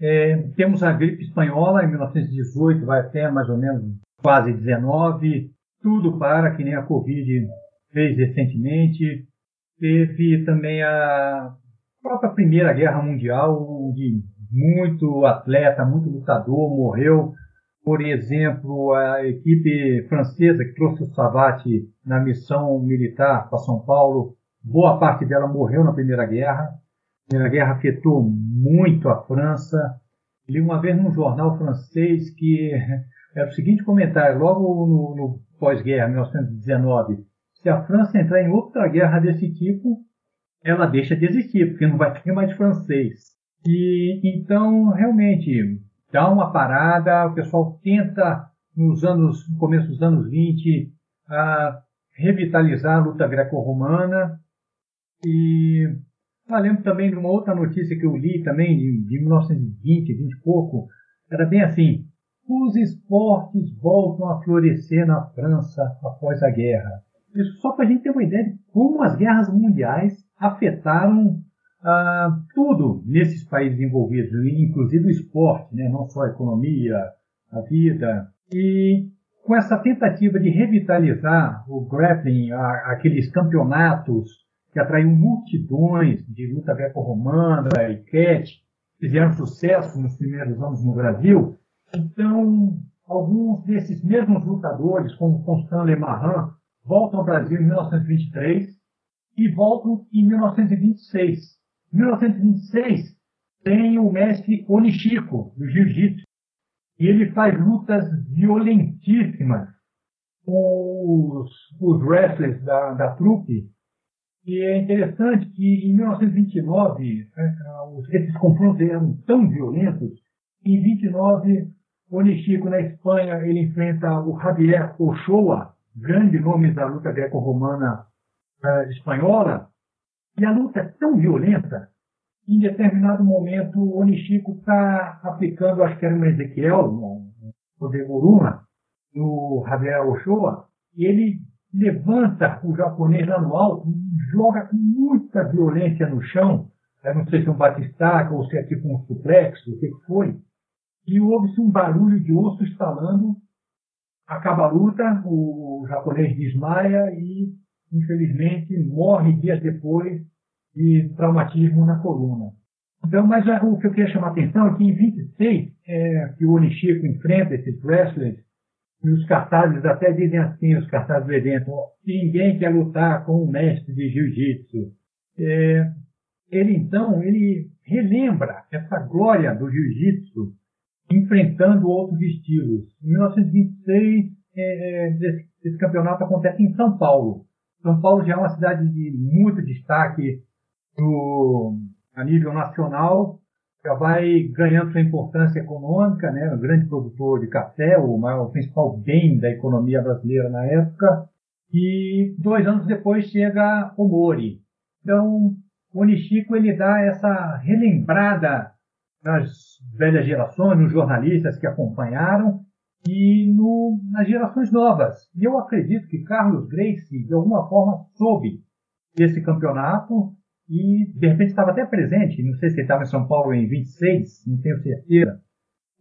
É, temos a gripe espanhola em 1918, vai até mais ou menos quase 19, tudo para que nem a Covid fez recentemente. Teve também a própria Primeira Guerra Mundial, onde muito atleta, muito lutador morreu. Por exemplo, a equipe francesa que trouxe o Savate na missão militar para São Paulo, boa parte dela morreu na Primeira Guerra. A Primeira Guerra afetou muito a França. Li uma vez num jornal francês que era o seguinte comentário, logo no, no pós-guerra, 1919, se a França entrar em outra guerra desse tipo, ela deixa de existir, porque não vai ter mais francês. E então, realmente, dá uma parada, o pessoal tenta, nos anos, no começo dos anos 20, a revitalizar a luta greco-romana. E ah, lembro também de uma outra notícia que eu li também, de, de 1920, 20 e pouco, era bem assim, os esportes voltam a florescer na França após a guerra. Isso só para a gente ter uma ideia de como as guerras mundiais afetaram ah, tudo nesses países envolvidos, inclusive o esporte, né? não só a economia, a vida. E com essa tentativa de revitalizar o grappling, aqueles campeonatos que atraíam multidões de luta greco-romana e catch, fizeram sucesso nos primeiros anos no Brasil. Então, alguns desses mesmos lutadores, como Constant Lemarran, voltam ao Brasil em 1923 e voltam em 1926. Em 1926 tem o mestre Onishiko, do Jiu-Jitsu, e ele faz lutas violentíssimas com os, os wrestlers da, da trupe. E é interessante que em 1929 é, esses confrontos eram tão violentos em 29 Onishiko na Espanha ele enfrenta o Javier Ochoa, grande nome da luta greco-romana uh, espanhola, e a luta é tão violenta que em determinado momento o Onishiko está aplicando, acho que era um Ezequiel, no poder Guruma, no Javier Ochoa, e ele levanta o japonês lá no alto e joga com muita violência no chão. Eu não sei se é um batistaca ou se é tipo um suplexo, o que foi. E houve-se um barulho de osso estalando acaba a luta, o japonês desmaia e, infelizmente, morre dias depois de traumatismo na coluna. Então, mas o que eu queria chamar a atenção é que em 26, é, que o Onichico enfrenta esses wrestlers, e os cartazes até dizem assim, os cartazes do evento, ninguém quer lutar com um mestre de jiu-jitsu. É, ele então, ele relembra essa glória do jiu-jitsu enfrentando outros estilos. Em 1926, é, é, esse, esse, campeonato acontece em São Paulo. São Paulo já é uma cidade de muito destaque no, a nível nacional, vai ganhando sua importância econômica, né? um grande produtor de café, o, maior, o principal bem da economia brasileira na época. E dois anos depois chega o Mori. Então, o Nishiko ele dá essa relembrada nas velhas gerações, nos jornalistas que acompanharam e no, nas gerações novas. E eu acredito que Carlos Gracie, de alguma forma, soube desse campeonato e, de repente, estava até presente. Não sei se ele estava em São Paulo em 26, não tenho certeza.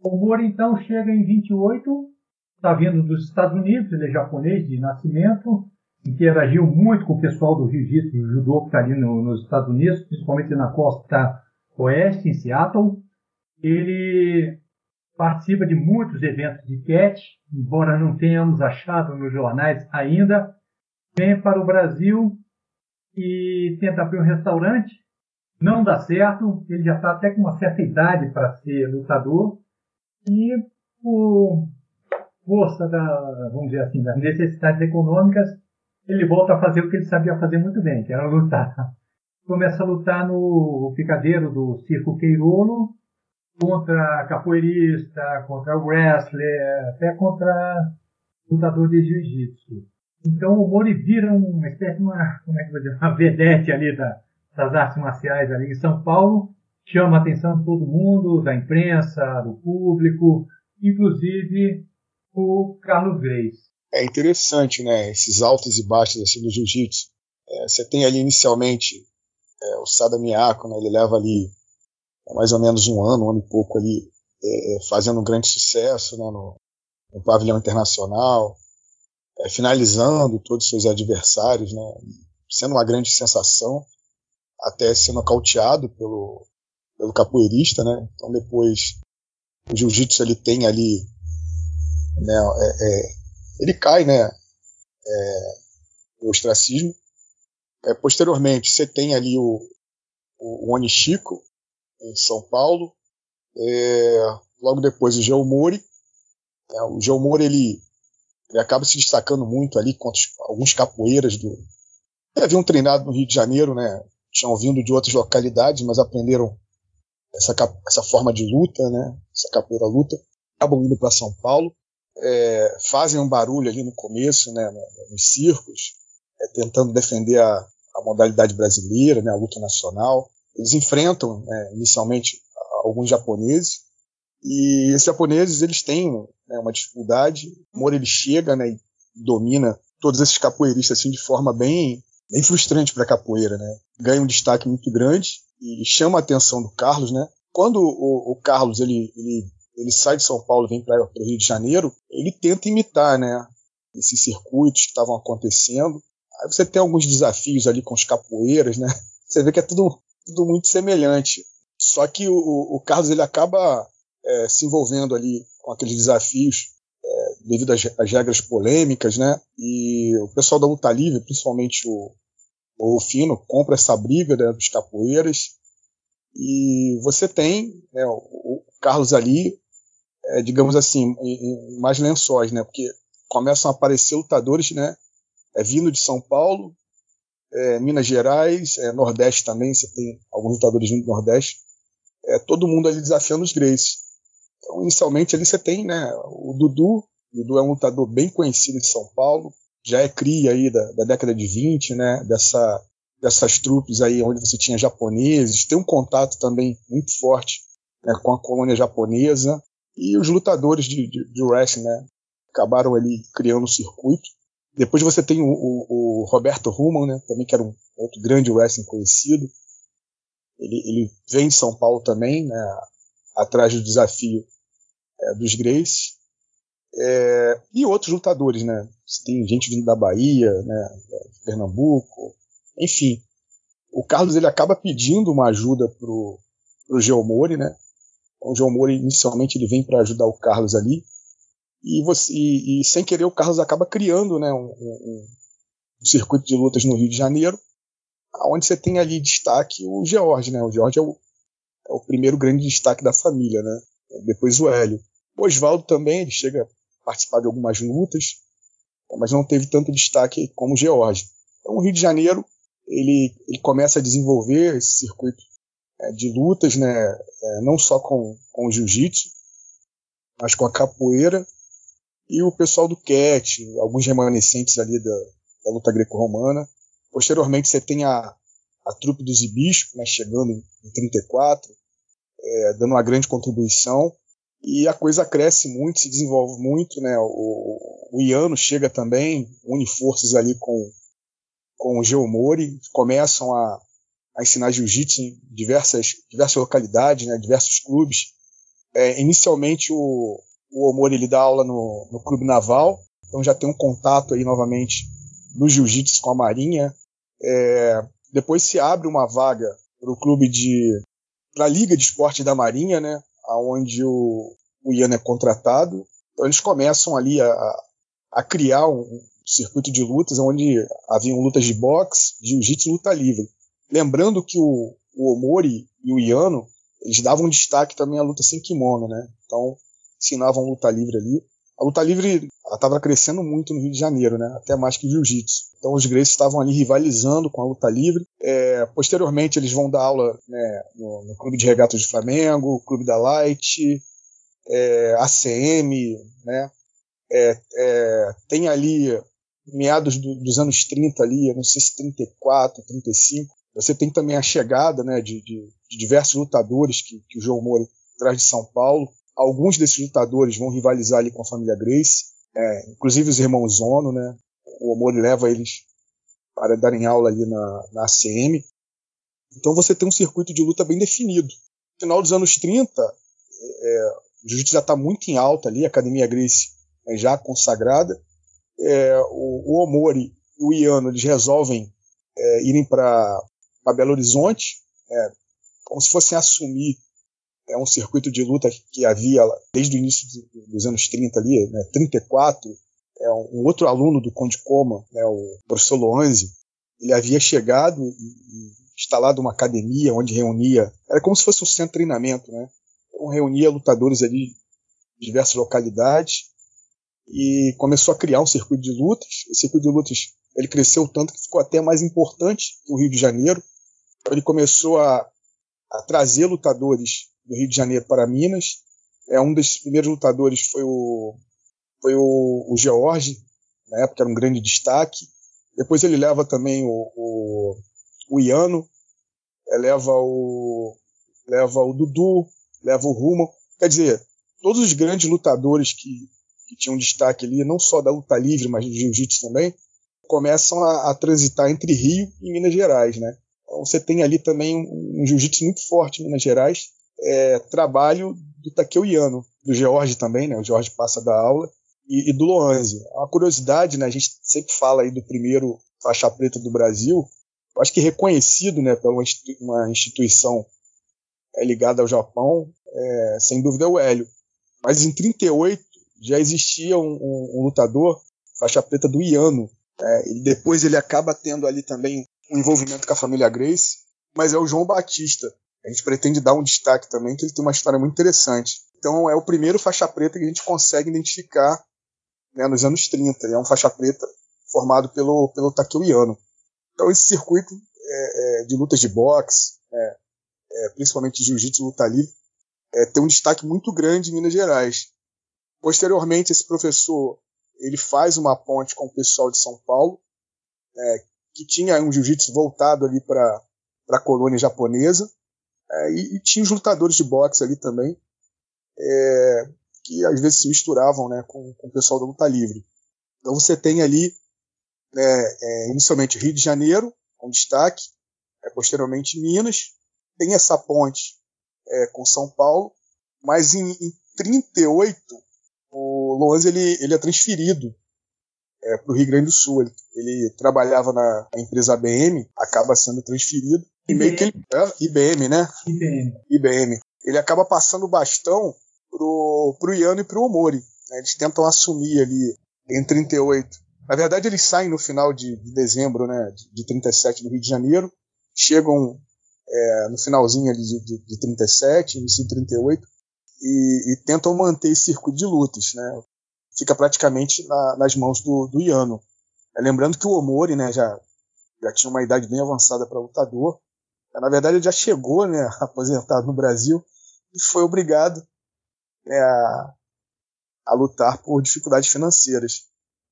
O Moro, então, chega em 28, está vindo dos Estados Unidos, ele é japonês de nascimento, interagiu muito com o pessoal do do judô que está ali no, nos Estados Unidos, principalmente na costa oeste, em Seattle. Ele participa de muitos eventos de catch, embora não tenhamos achado nos jornais ainda. Vem para o Brasil e tenta abrir um restaurante. Não dá certo, ele já está até com uma certa idade para ser lutador. E por força da, vamos dizer assim, das necessidades econômicas, ele volta a fazer o que ele sabia fazer muito bem, que era lutar. Começa a lutar no picadeiro do Circo Queirolo, contra capoeirista, contra wrestler, até contra lutador de jiu-jitsu. Então o Mori vira uma espécie de uma, como é que vou dizer, uma vedete ali da, das artes marciais ali em São Paulo, chama a atenção de todo mundo, da imprensa, do público, inclusive o Carlos Grace. É interessante, né, esses altos e baixos assim do jiu-jitsu. É, você tem ali inicialmente é, o Sada Miyako, né, ele leva ali mais ou menos um ano, um ano e pouco ali, é, é, fazendo um grande sucesso né, no, no pavilhão internacional, é, finalizando todos os seus adversários, né, sendo uma grande sensação, até ser nocauteado pelo, pelo capoeirista, né, então depois o jiu-jitsu ele tem ali, né, é, é, ele cai, né, o ostracismo, posteriormente você tem ali o, o, o Onishiko, em São Paulo. É, logo depois o Geomori. É, o Geomori ele, ele acaba se destacando muito ali contra alguns capoeiras do. Haviam treinado no Rio de Janeiro, né? Tinham vindo de outras localidades, mas aprenderam essa, essa forma de luta, né? Essa capoeira luta. Acabam indo para São Paulo. É, fazem um barulho ali no começo, né? Nos circos, é, tentando defender a, a modalidade brasileira, né? A luta nacional. Eles enfrentam né, inicialmente alguns japoneses e esses japoneses eles têm né, uma dificuldade. O Moro ele chega né, e domina todos esses capoeiristas assim de forma bem bem frustrante para a capoeira, né? Ganha um destaque muito grande e chama a atenção do Carlos, né? Quando o, o Carlos ele, ele, ele sai de São Paulo vem para o Rio de Janeiro, ele tenta imitar, né? Esses circuitos que estavam acontecendo. Aí você tem alguns desafios ali com os capoeiras, né? Você vê que é tudo tudo muito semelhante. Só que o, o Carlos ele acaba é, se envolvendo ali com aqueles desafios é, devido às, às, regras polêmicas, né? E o pessoal da luta livre, principalmente o, o compra essa briga né, dos capoeiras. E você tem né, o, o, Carlos ali, é, digamos assim, em, em mais lençóis, né? Porque começam a aparecer lutadores, né? É, vindo de São Paulo, é, Minas Gerais, é, Nordeste também, você tem alguns lutadores vindo do Nordeste, é, todo mundo ali desafiando os Grace. Então, inicialmente ali você tem né, o Dudu, o Dudu é um lutador bem conhecido de São Paulo, já é cria aí da, da década de 20, né, dessa, dessas trupes aí onde você tinha japoneses, tem um contato também muito forte né, com a colônia japonesa, e os lutadores de, de, de wrestling né, acabaram ali criando um circuito. Depois você tem o, o, o Roberto Ruman, né, também que era um outro grande wrestling conhecido. Ele, ele vem de São Paulo também, né, atrás do desafio é, dos Grace. É, e outros lutadores, né? Tem gente vindo da Bahia, né, de Pernambuco, enfim. O Carlos ele acaba pedindo uma ajuda pro, o Geomori, né? O Geomori inicialmente ele vem para ajudar o Carlos ali e, você, e, e, sem querer o Carlos acaba criando, né, um, um, um, circuito de lutas no Rio de Janeiro, onde você tem ali destaque o George, né? O George é o, é o primeiro grande destaque da família, né? Depois o Hélio. O Oswaldo também, ele chega a participar de algumas lutas, mas não teve tanto destaque como o George. Então o Rio de Janeiro ele, ele começa a desenvolver esse circuito é, de lutas, né, é, não só com, com o jiu-jitsu, mas com a capoeira e o pessoal do Cat, alguns remanescentes ali da, da luta greco-romana. Posteriormente você tem a, a trupe dos Ibisco, né, chegando em, em 34, é, dando uma grande contribuição. E a coisa cresce muito, se desenvolve muito, né? O, o Iano chega também, une forças ali com, com o Geomori, começam a, a ensinar jiu-jitsu em diversas, diversas localidades, né, diversos clubes. É, inicialmente o, o Omori ele dá aula no, no clube naval, então já tem um contato aí novamente no jiu-jitsu com a marinha. É, depois se abre uma vaga para o clube de para a liga de esporte da marinha, né, aonde o, o Ian é contratado. Então eles começam ali a, a criar um, circuito de lutas onde haviam lutas de boxe, jiu-jitsu e luta livre. Lembrando que o, o Omori e o Iano, eles davam destaque também à luta sem kimono, né? Então, ensinavam luta livre ali. A luta livre estava crescendo muito no Rio de Janeiro, né? Até mais que jiu-jitsu. Então os Gracies estavam ali rivalizando com a luta livre. É, posteriormente eles vão dar aula né, no, no, Clube de Regatas de Flamengo, Clube da Light, é, ACM, né? É, é, tem ali meados do, dos anos 30 ali, não sei se 34, 35, você tem também a chegada né, de, de, de diversos lutadores que, que, o João Moro traz de São Paulo. Alguns desses lutadores vão rivalizar ali com a família Grace, é, inclusive os irmãos Zono, né? O Omori leva eles para darem aula ali na, na ACM. Então você tem um circuito de luta bem definido. No final dos anos 30, é, o jiu-jitsu já está muito em alta ali, a Academia Grace é já consagrada é, o, o, Omori e o Iano eles resolvem é, irem para Belo Horizonte, é, como se fossem assumir é, um circuito de luta que havia desde o início dos anos 30 ali, né, 34, é, um outro aluno do Conde Coma, né, o professor Loanzi, ele havia chegado e, instalado uma academia onde reunia, era como se fosse um centro de treinamento, né, então reunia lutadores ali de diversas localidades e começou a criar um circuito de lutas. Esse circuito de lutas ele cresceu tanto que ficou até mais importante que o Rio de Janeiro. Ele começou a, a trazer lutadores do Rio de Janeiro para Minas. É um dos primeiros lutadores foi o foi o, o George, na época era um grande destaque. Depois ele leva também o, o, o Iano, leva o leva o Dudu, leva o Rumo. Quer dizer, todos os grandes lutadores que que tinham destaque ali, não só da luta livre, mas do jiu-jitsu também, começam a, a, transitar entre Rio e Minas Gerais, né? Então você tem ali também um, um jiu-jitsu muito forte em Minas Gerais, é, trabalho do Takeo Yano, do George também, né? O George passa da aula, e, e do Loanzi. Uma curiosidade, né? A gente sempre fala aí do primeiro faixa preta do Brasil, eu acho que reconhecido, né, por uma instituição é, ligada ao Japão, é, sem dúvida é o Hélio. Mas em 38 já existia um, um, um lutador, faixa preta do Iano. É, e depois ele acaba tendo ali também um envolvimento com a família Grace, mas é o João Batista. A gente pretende dar um destaque também, que ele tem uma história muito interessante. Então é o primeiro faixa preta que a gente consegue identificar né, nos anos 30. Ele é um faixa preta formado pelo, pelo Takeo Iano. Então esse circuito é, é, de lutas de boxe, é, é, principalmente jiu-jitsu luta livre, é, tem um destaque muito grande em Minas Gerais. Posteriormente, esse professor ele faz uma ponte com o pessoal de São Paulo, é, que tinha um jiu-jitsu voltado ali para a colônia japonesa, é, e, e, tinha os lutadores de boxe ali também, é, que às vezes se misturavam né, com, com o pessoal da luta livre. Então você tem ali, né, é, inicialmente Rio de Janeiro, com destaque, é, posteriormente Minas, tem essa ponte é, com São Paulo, mas em, em 38 o Loanzi ele, ele é transferido é, para o Rio Grande do Sul. Ele, ele trabalhava na empresa ABM, acaba sendo transferido. Meio que ele, é, IBM, né? IBM. IBM. Ele acaba passando o bastão pro, pro Iano e pro Omori. Né? Eles tentam assumir ali em 38. Na verdade, eles saem no final de, de dezembro né, de, de 37 no Rio de Janeiro, chegam é, no finalzinho ali de, de, de 37, início de 38, e, e, tentam manter esse circuito de lutas. Né? Fica praticamente na, nas mãos do, do Iano. É, lembrando que o Omori né, já, já tinha uma idade bem avançada para lutador. Na verdade, ele já chegou né, aposentado no Brasil e foi obrigado né, a, a lutar por dificuldades financeiras.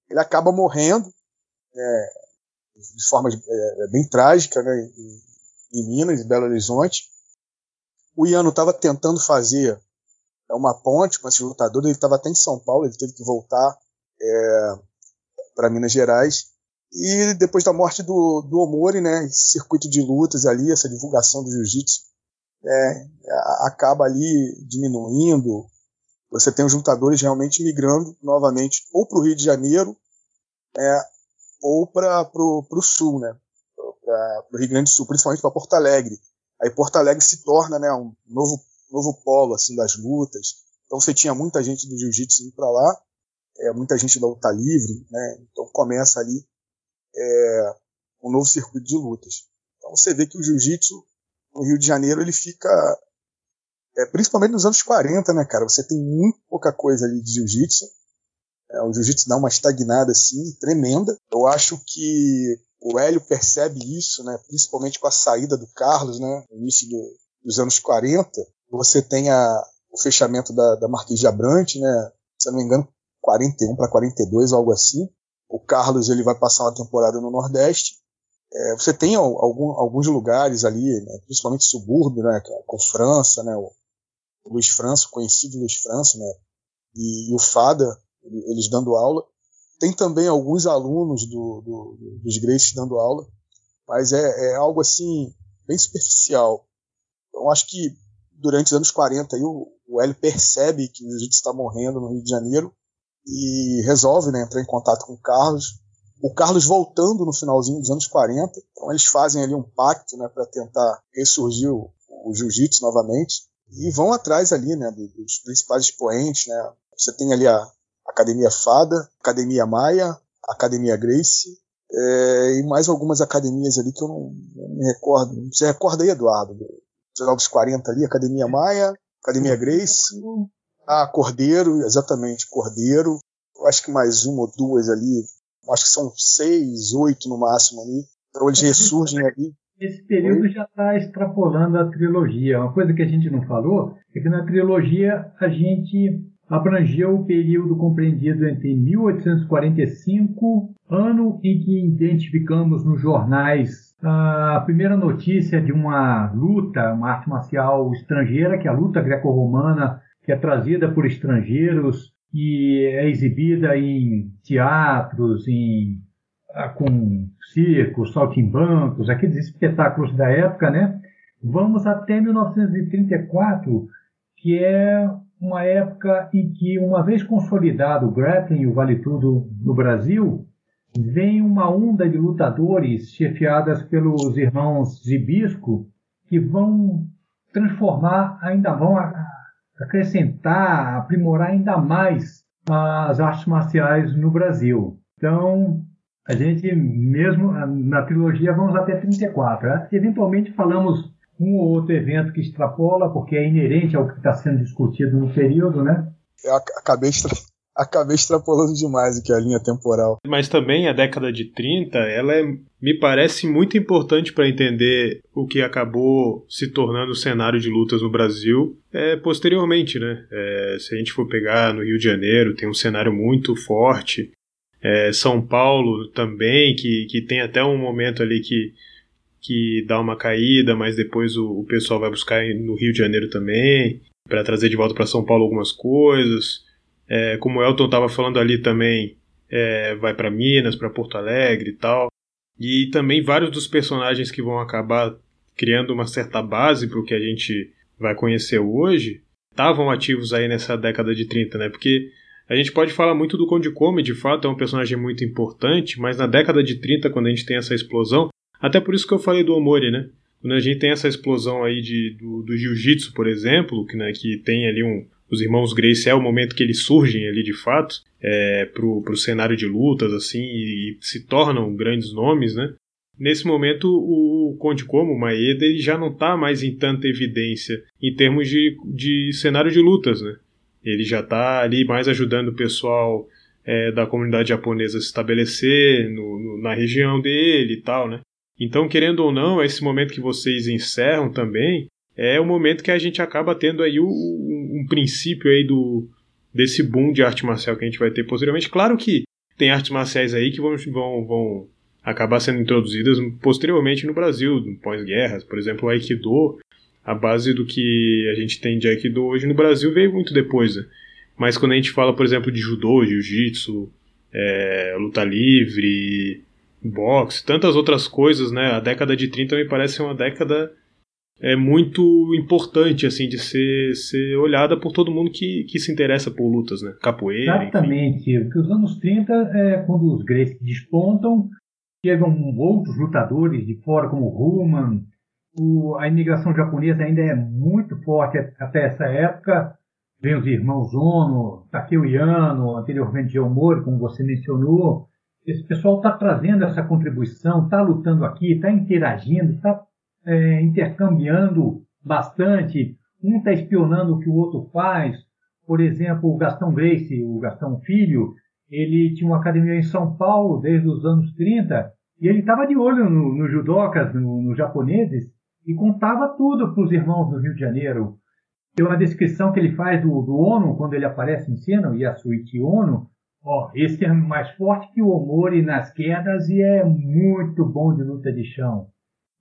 Ele acaba morrendo é, de forma é, bem trágica né, em, em Minas, em Belo Horizonte. O Iano estava tentando fazer uma ponte com esses lutadores, ele estava até em São Paulo, ele teve que voltar é, para Minas Gerais. E depois da morte do, do Omori, né, esse circuito de lutas ali, essa divulgação do jiu-jitsu, é, acaba ali diminuindo, você tem os lutadores realmente migrando novamente ou para o Rio de Janeiro é, ou para o sul, né? para o Rio Grande do Sul, principalmente para Porto Alegre. Aí Porto Alegre se torna né, um novo, novo polo assim das lutas. Então você tinha muita gente do jiu-jitsu indo para lá, é, muita gente da luta livre, né? Então começa ali é, um novo circuito de lutas. Então você vê que o jiu-jitsu no Rio de Janeiro ele fica é, principalmente nos anos 40, né, cara? Você tem muito pouca coisa ali de jiu-jitsu. É, o jiu-jitsu dá uma estagnada assim, tremenda. Eu acho que o Hélio percebe isso, né, principalmente com a saída do Carlos, né, no início do, dos anos 40. Você tem a, o fechamento da, da Marquês de Abrante, né, se eu não me engano, 41 para 42, algo assim. O Carlos ele vai passar uma temporada no Nordeste. É, você tem algum, alguns lugares ali, né, principalmente subúrbio, né, com França, né, o, Luiz França, conhecido Luiz França, né? E, e o Fada, eles dando aula. Tem também alguns alunos do, do, dos Grace dando aula, mas é, é, algo assim, bem superficial. Então acho que durante os anos 40 aí, o, o Hélio percebe que o jiu-jitsu está morrendo no Rio de Janeiro e resolve né, entrar em contato com o Carlos. O Carlos voltando no finalzinho dos anos 40, então eles fazem ali um pacto né, para tentar ressurgir o, o jiu-jitsu novamente e vão atrás ali, né, dos principais expoentes, né. Você tem ali a Academia Fada, Academia Maia, Academia Grace, é, e mais algumas academias ali que eu não, não me recordo. Você recorda aí, Eduardo? Dos anos 40 ali, Academia Maia, Academia Grace, ah, Cordeiro, exatamente, Cordeiro. Eu acho que mais uma ou duas ali, acho que são seis, oito no máximo ali. Então eles ressurgem ali esse período já está extrapolando a trilogia. Uma coisa que a gente não falou é que na trilogia a gente abrangeu o período compreendido entre 1845, ano em que identificamos nos jornais a primeira notícia de uma luta, uma arte marcial estrangeira, que é a luta greco-romana, que é trazida por estrangeiros e é exibida em teatros, em ah, com circos, saltimbancos, aqueles espetáculos da época, né? Vamos até 1934, que é uma época em que, uma vez consolidado o grappling e o vale tudo no Brasil, vem uma onda de lutadores chefiadas pelos irmãos Zibisco que vão transformar, ainda vão acrescentar, aprimorar ainda mais as artes marciais no Brasil. Então, a gente, mesmo na trilogia, vamos até 34. Né? Eventualmente falamos um ou outro evento que extrapola, porque é inerente ao que está sendo discutido no período, né? Eu acabei. Acabei extrapolando demais aqui a linha temporal. Mas também a década de 30, ela é, me parece muito importante para entender o que acabou se tornando o cenário de lutas no Brasil é, posteriormente, né? É, se a gente for pegar no Rio de Janeiro, tem um cenário muito forte é, São Paulo também, que, que tem até um momento ali que, que dá uma caída, mas depois o, o pessoal vai buscar no Rio de Janeiro também, para trazer de volta para São Paulo algumas coisas. É, como o Elton estava falando ali também, é, vai para Minas, para Porto Alegre e tal. E também vários dos personagens que vão acabar criando uma certa base para o que a gente vai conhecer hoje estavam ativos aí nessa década de 30, né? Porque a gente pode falar muito do Conde Come, de fato é um personagem muito importante, mas na década de 30, quando a gente tem essa explosão, até por isso que eu falei do Omori, né? quando a gente tem essa explosão aí de, do, do jiu-jitsu, por exemplo, que, né, que tem ali um. Os irmãos Grace é o momento que eles surgem ali de fato é, pro, pro cenário de lutas, assim, e, e se tornam grandes nomes, né? Nesse momento, o Conde Como, o Maeda, ele já não está mais em tanta evidência em termos de, de cenário de lutas, né? Ele já está ali mais ajudando o pessoal é, da comunidade japonesa se estabelecer no, no, na região dele e tal, né? Então, querendo ou não, esse momento que vocês encerram também é o momento que a gente acaba tendo aí o, um, um princípio aí do desse boom de arte marcial que a gente vai ter posteriormente. Claro que tem artes marciais aí que vão, vão, vão acabar sendo introduzidas posteriormente no Brasil, pós-guerras. Por exemplo, o Aikido, a base do que a gente tem de Aikido hoje no Brasil veio muito depois. Né? Mas quando a gente fala, por exemplo, de judô, jiu-jitsu, é, luta livre, boxe, tantas outras coisas, né? A década de 30 me parece uma década é muito importante assim de ser, ser olhada por todo mundo que, que se interessa por lutas, né? Capoeira. Exatamente. Porque os anos 30 é quando os Grecs despontam, chegam outros lutadores de fora, como Ruman. O, a imigração japonesa ainda é muito forte até essa época. Vem os irmãos Ono, Takeo Yano, anteriormente Geomori, como você mencionou esse pessoal está trazendo essa contribuição, está lutando aqui, está interagindo, está é, intercambiando bastante. Um está espionando o que o outro faz. Por exemplo, o Gastão Grace, o Gastão Filho, ele tinha uma academia em São Paulo desde os anos 30 e ele estava de olho nos no judocas, nos no japoneses, e contava tudo para os irmãos do Rio de Janeiro. Tem uma descrição que ele faz do, do Ono, quando ele aparece em cena, o Yasuichi Ono, Ó, esse é mais forte que o Omori nas quedas e é muito bom de luta de chão.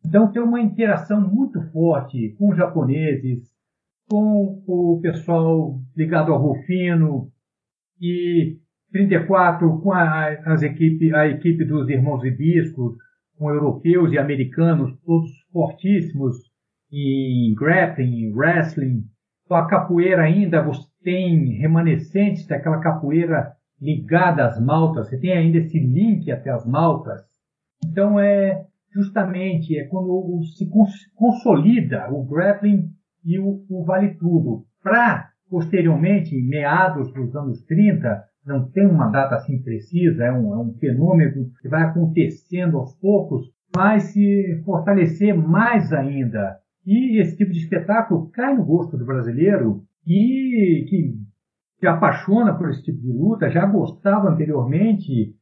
Então tem uma interação muito forte com os japoneses, com o pessoal ligado ao Rufino e 34 com a, as equipe, a equipe dos irmãos Hibisco, com europeus e americanos, todos fortíssimos em grappling, em wrestling. Com a capoeira ainda, você tem remanescentes daquela capoeira ligada às maltas, você tem ainda esse link até as maltas. Então é justamente é quando se consolida o grappling e o, o vale tudo. Para posteriormente, meados dos anos 30, não tem uma data assim precisa, é um, é um fenômeno que vai acontecendo aos poucos, vai se fortalecer mais ainda. E esse tipo de espetáculo cai no gosto do brasileiro e que se apaixona por esse tipo de luta, já gostava anteriormente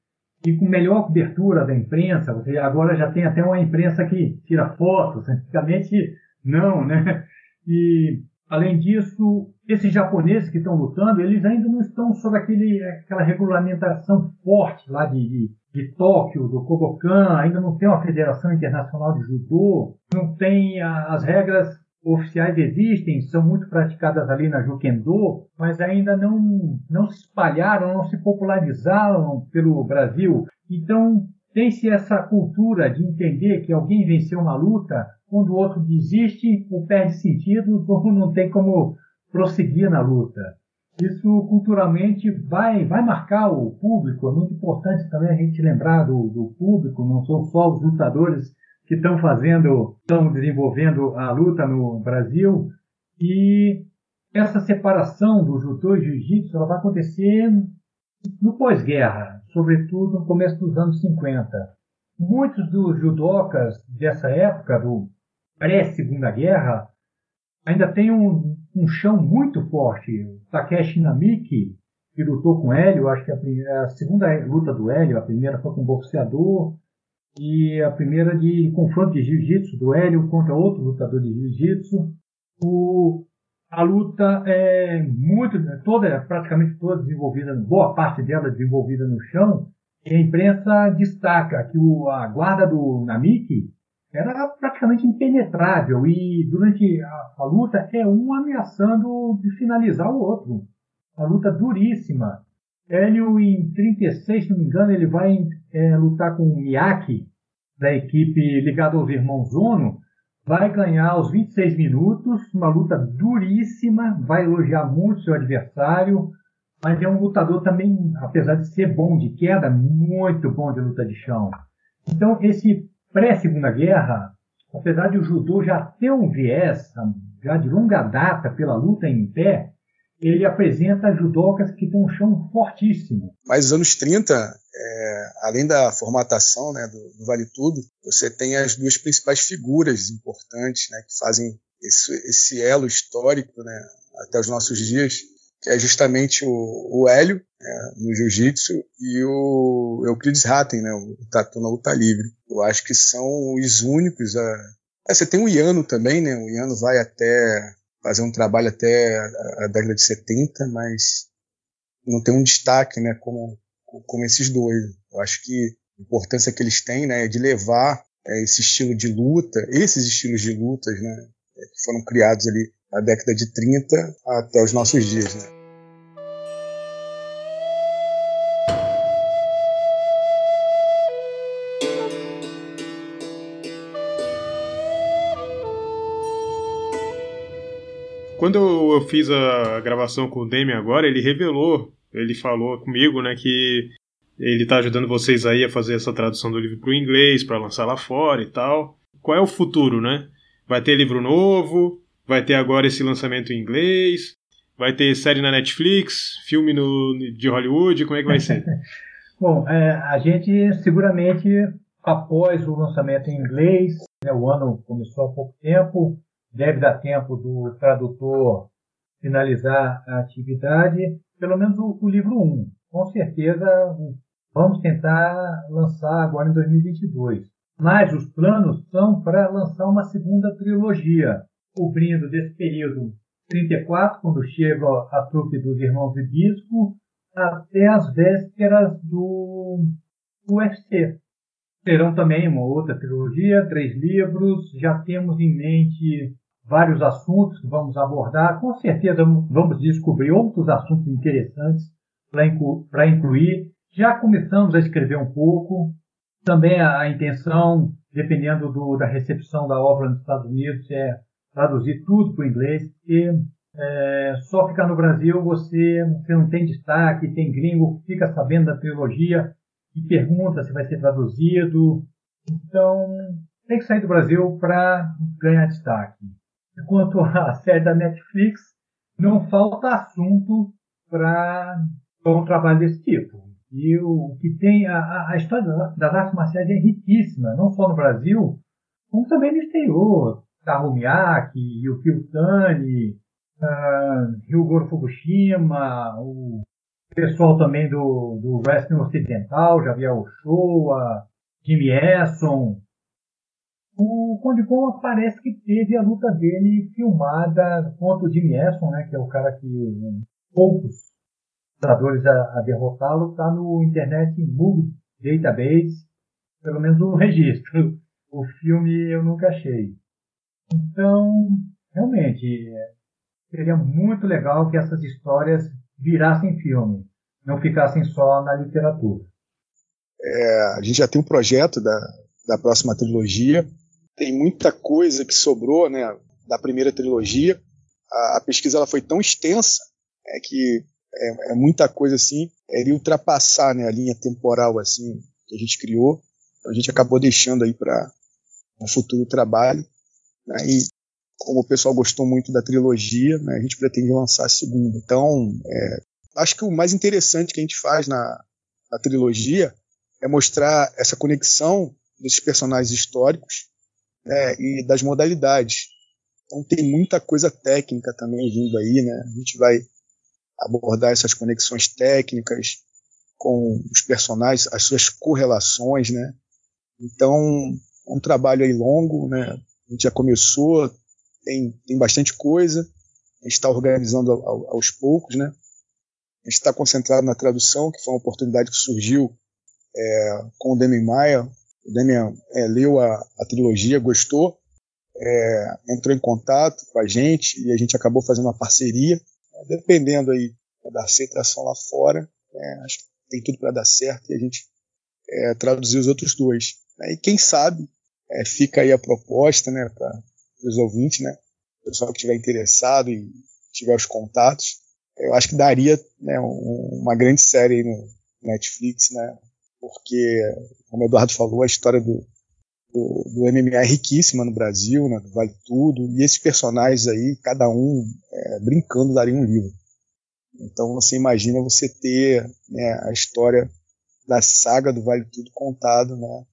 e com melhor cobertura da imprensa. Você agora já tem até uma imprensa que tira fotos, antigamente não, né? E além disso, esses japoneses que estão lutando, eles ainda não estão sob aquele, aquela regulamentação forte lá de, de, de Tóquio, do Kodokan, ainda não tem uma federação internacional de judô, não tem as regras oficiais existem, são muito praticadas ali na Jukendo, mas ainda não, não se espalharam, não se popularizaram pelo Brasil. Então, tem-se essa cultura de entender que alguém venceu uma luta, quando o outro desiste ou perde sentido, ou não tem como prosseguir na luta. Isso culturalmente vai, vai marcar o público, é muito importante também a gente lembrar do, do público, não são só os lutadores que estão fazendo, estão desenvolvendo a luta no Brasil. E essa separação do judô e jiu-jitsu vai acontecer no pós-guerra, sobretudo no começo dos anos 50. Muitos dos judocas dessa época, do pré-segunda guerra, ainda têm um, um, chão muito forte. Takeshi Namiki, que lutou com Hélio, acho que a, primeira, a segunda luta do Hélio, a primeira foi com um boxeador, e a primeira de confronto de jiu-jitsu do Hélio contra outro lutador de jiu-jitsu. A luta é muito, toda, praticamente toda desenvolvida, boa parte dela desenvolvida no chão. E a imprensa destaca que o, a guarda do Namiki era praticamente impenetrável e durante a, a luta é um ameaçando de finalizar o outro. Uma luta duríssima. Hélio, em 36, se não me engano, ele vai é, lutar com o Miyake, da equipe ligada aos irmãos Ono, vai ganhar aos 26 minutos, uma luta duríssima, vai elogiar muito seu adversário, mas é um lutador também, apesar de ser bom de queda, muito bom de luta de chão. Então, esse pré-segunda guerra, apesar de o judô já ter um viés, já de longa data, pela luta em pé, ele apresenta judocas que têm um chão fortíssimo. Mas nos anos 30, é, além da formatação né, do, do, Vale Tudo, você tem as duas principais figuras importantes né, que fazem esse, esse elo histórico né, até os nossos dias, que é justamente o, o Hélio, é, no jiu-jitsu, e o Euclides Hatten, né, o tatu na luta livre. Eu acho que são os únicos a... É, você tem o Iano também, né? O Iano vai até fazer um trabalho até a, a década de 70, mas não tem um destaque, né, como, como esses dois. Eu acho que a importância que eles têm, né, é de levar é, esse estilo de luta, esses estilos de lutas, né, que foram criados ali na década de 30 até os nossos dias, né. Quando eu fiz a gravação com o Demi agora, ele revelou, ele falou comigo, né, que ele está ajudando vocês aí a fazer essa tradução do livro para o inglês, para lançar lá fora e tal. Qual é o futuro, né? Vai ter livro novo, vai ter agora esse lançamento em inglês, vai ter série na Netflix, filme no, de Hollywood, como é que vai ser? Bom, é, a gente seguramente, após o lançamento em inglês, né, o ano começou há pouco tempo, deve dar tempo do tradutor finalizar a atividade, pelo menos o, o livro 1. Com certeza vamos tentar lançar agora em 2022. Mas os planos são para lançar uma segunda trilogia, cobrindo desse período 34, quando chega a trupe dos Irmãos Ibisco, até as vésperas do UFC. Terão também uma outra trilogia, três livros. Já temos em mente vários assuntos que vamos abordar. Com certeza vamos descobrir outros assuntos interessantes para inclu incluir. Já começamos a escrever um pouco. Também a, intenção, dependendo do, da recepção da obra nos Estados Unidos, é traduzir tudo para o inglês, porque é, só ficar no Brasil você, você não tem destaque, tem gringo fica sabendo da trilogia e pergunta se vai ser traduzido. Então, tem que sair do Brasil para ganhar destaque. Quanto à série da Netflix, não falta assunto para um trabalho desse tipo. E o que tem a, a história das artes marciais é riquíssima, não só no Brasil, como também no exterior. Taro Miyake, Yukio Tani, uh, Ryugoro Fukushima, o pessoal também do, do wrestling ocidental, Javier Ochoa, Jimmy Esson, o Conde parece que teve a luta dele filmada contra o Jimmy Esson, né, que é o cara que um, poucos lutadores a, a derrotá-lo, está no Internet Movie Database, pelo menos o registro. O filme eu nunca achei. Então, realmente, seria muito legal que essas histórias virassem filme, não ficassem só na literatura. É, a gente já tem um projeto da, da próxima trilogia, tem muita coisa que sobrou né, da primeira trilogia. A, a pesquisa ela foi tão extensa é que é, é muita coisa assim, é, iria ultrapassar né, a linha temporal assim que a gente criou. Então, a gente acabou deixando aí para um futuro trabalho. Né, e como o pessoal gostou muito da trilogia, né, a gente pretende lançar a segunda. Então, é, acho que o mais interessante que a gente faz na, na trilogia é mostrar essa conexão desses personagens históricos né, e das modalidades. Então tem muita coisa técnica também vindo aí, né? A gente vai abordar essas conexões técnicas com os personagens, as suas correlações, né? Então é um trabalho aí longo, né? A gente já começou, tem, tem bastante coisa, a gente está organizando aos poucos, né? A gente está concentrado na tradução, que foi uma oportunidade que surgiu é, com o Demi Maia, o Damian é, leu a, a, trilogia, gostou, é, entrou em contato com a gente e a gente acabou fazendo uma parceria. dependendo aí da aceitação lá fora, é, acho que tem tudo para dar certo e a gente é, traduzir os outros dois. E quem sabe é, fica aí a proposta né, para os ouvintes, né, o pessoal que estiver interessado e tiver os contatos. Eu acho que daria né, um, uma grande série no Netflix, né, porque, como o Eduardo falou, a história do, do, do MMA é riquíssima no Brasil, né, Vale Tudo, e esses personagens aí, cada um é, brincando, daria um livro. Então você imagina você ter né, a história da saga do Vale Tudo contado né,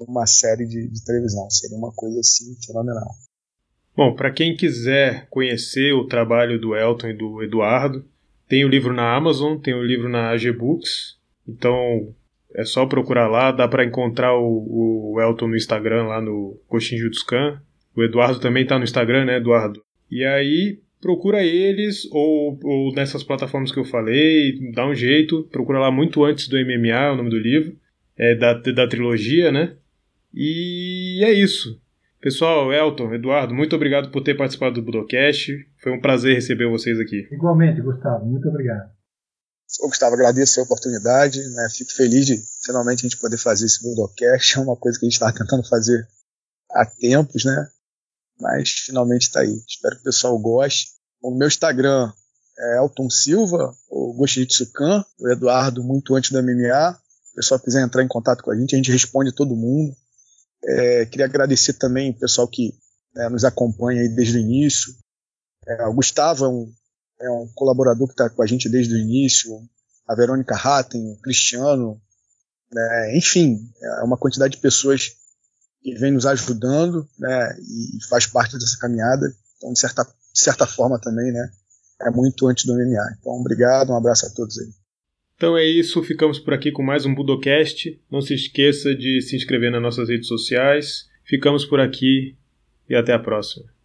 numa série de, de televisão. Seria uma coisa assim fenomenal. Bom, para quem quiser conhecer o trabalho do Elton e do Eduardo, tem o livro na Amazon, tem o livro na AG Books. Então é só procurar lá, dá para encontrar o, o, Elton no Instagram, lá no Coxin Jutscan. O Eduardo também tá no Instagram, né, Eduardo? E aí, procura eles, ou, ou nessas plataformas que eu falei, dá um jeito, procura lá muito antes do MMA, é o nome do livro, é da, da trilogia, né? E é isso. Pessoal, Elton, Eduardo, muito obrigado por ter participado do Budocast. Foi um prazer receber vocês aqui. Igualmente, Gustavo, muito obrigado. Ô, Gustavo, agradeço a oportunidade, né? Fico feliz de finalmente a gente poder fazer esse Budocast. É uma coisa que a gente estava tentando fazer há tempos, né? Mas finalmente está aí. Espero que o pessoal goste. O meu Instagram é Elton Silva, o Goshitsukan, o Eduardo muito antes do MMA. Se o pessoal quiser entrar em contato com a gente, a gente responde todo mundo. É, queria agradecer também o pessoal que né, nos acompanha desde o início. É, o Gustavo é um, é um colaborador que está com a gente desde o início, a Verônica Hatten, o Cristiano, né, enfim, é uma quantidade de pessoas que vem nos ajudando né, e faz parte dessa caminhada. Então, de certa, de certa forma também, né, é muito antes do MMA. Então, obrigado, um abraço a todos aí. Então é isso, ficamos por aqui com mais um Budocast. Não se esqueça de se inscrever nas nossas redes sociais. Ficamos por aqui e até a próxima.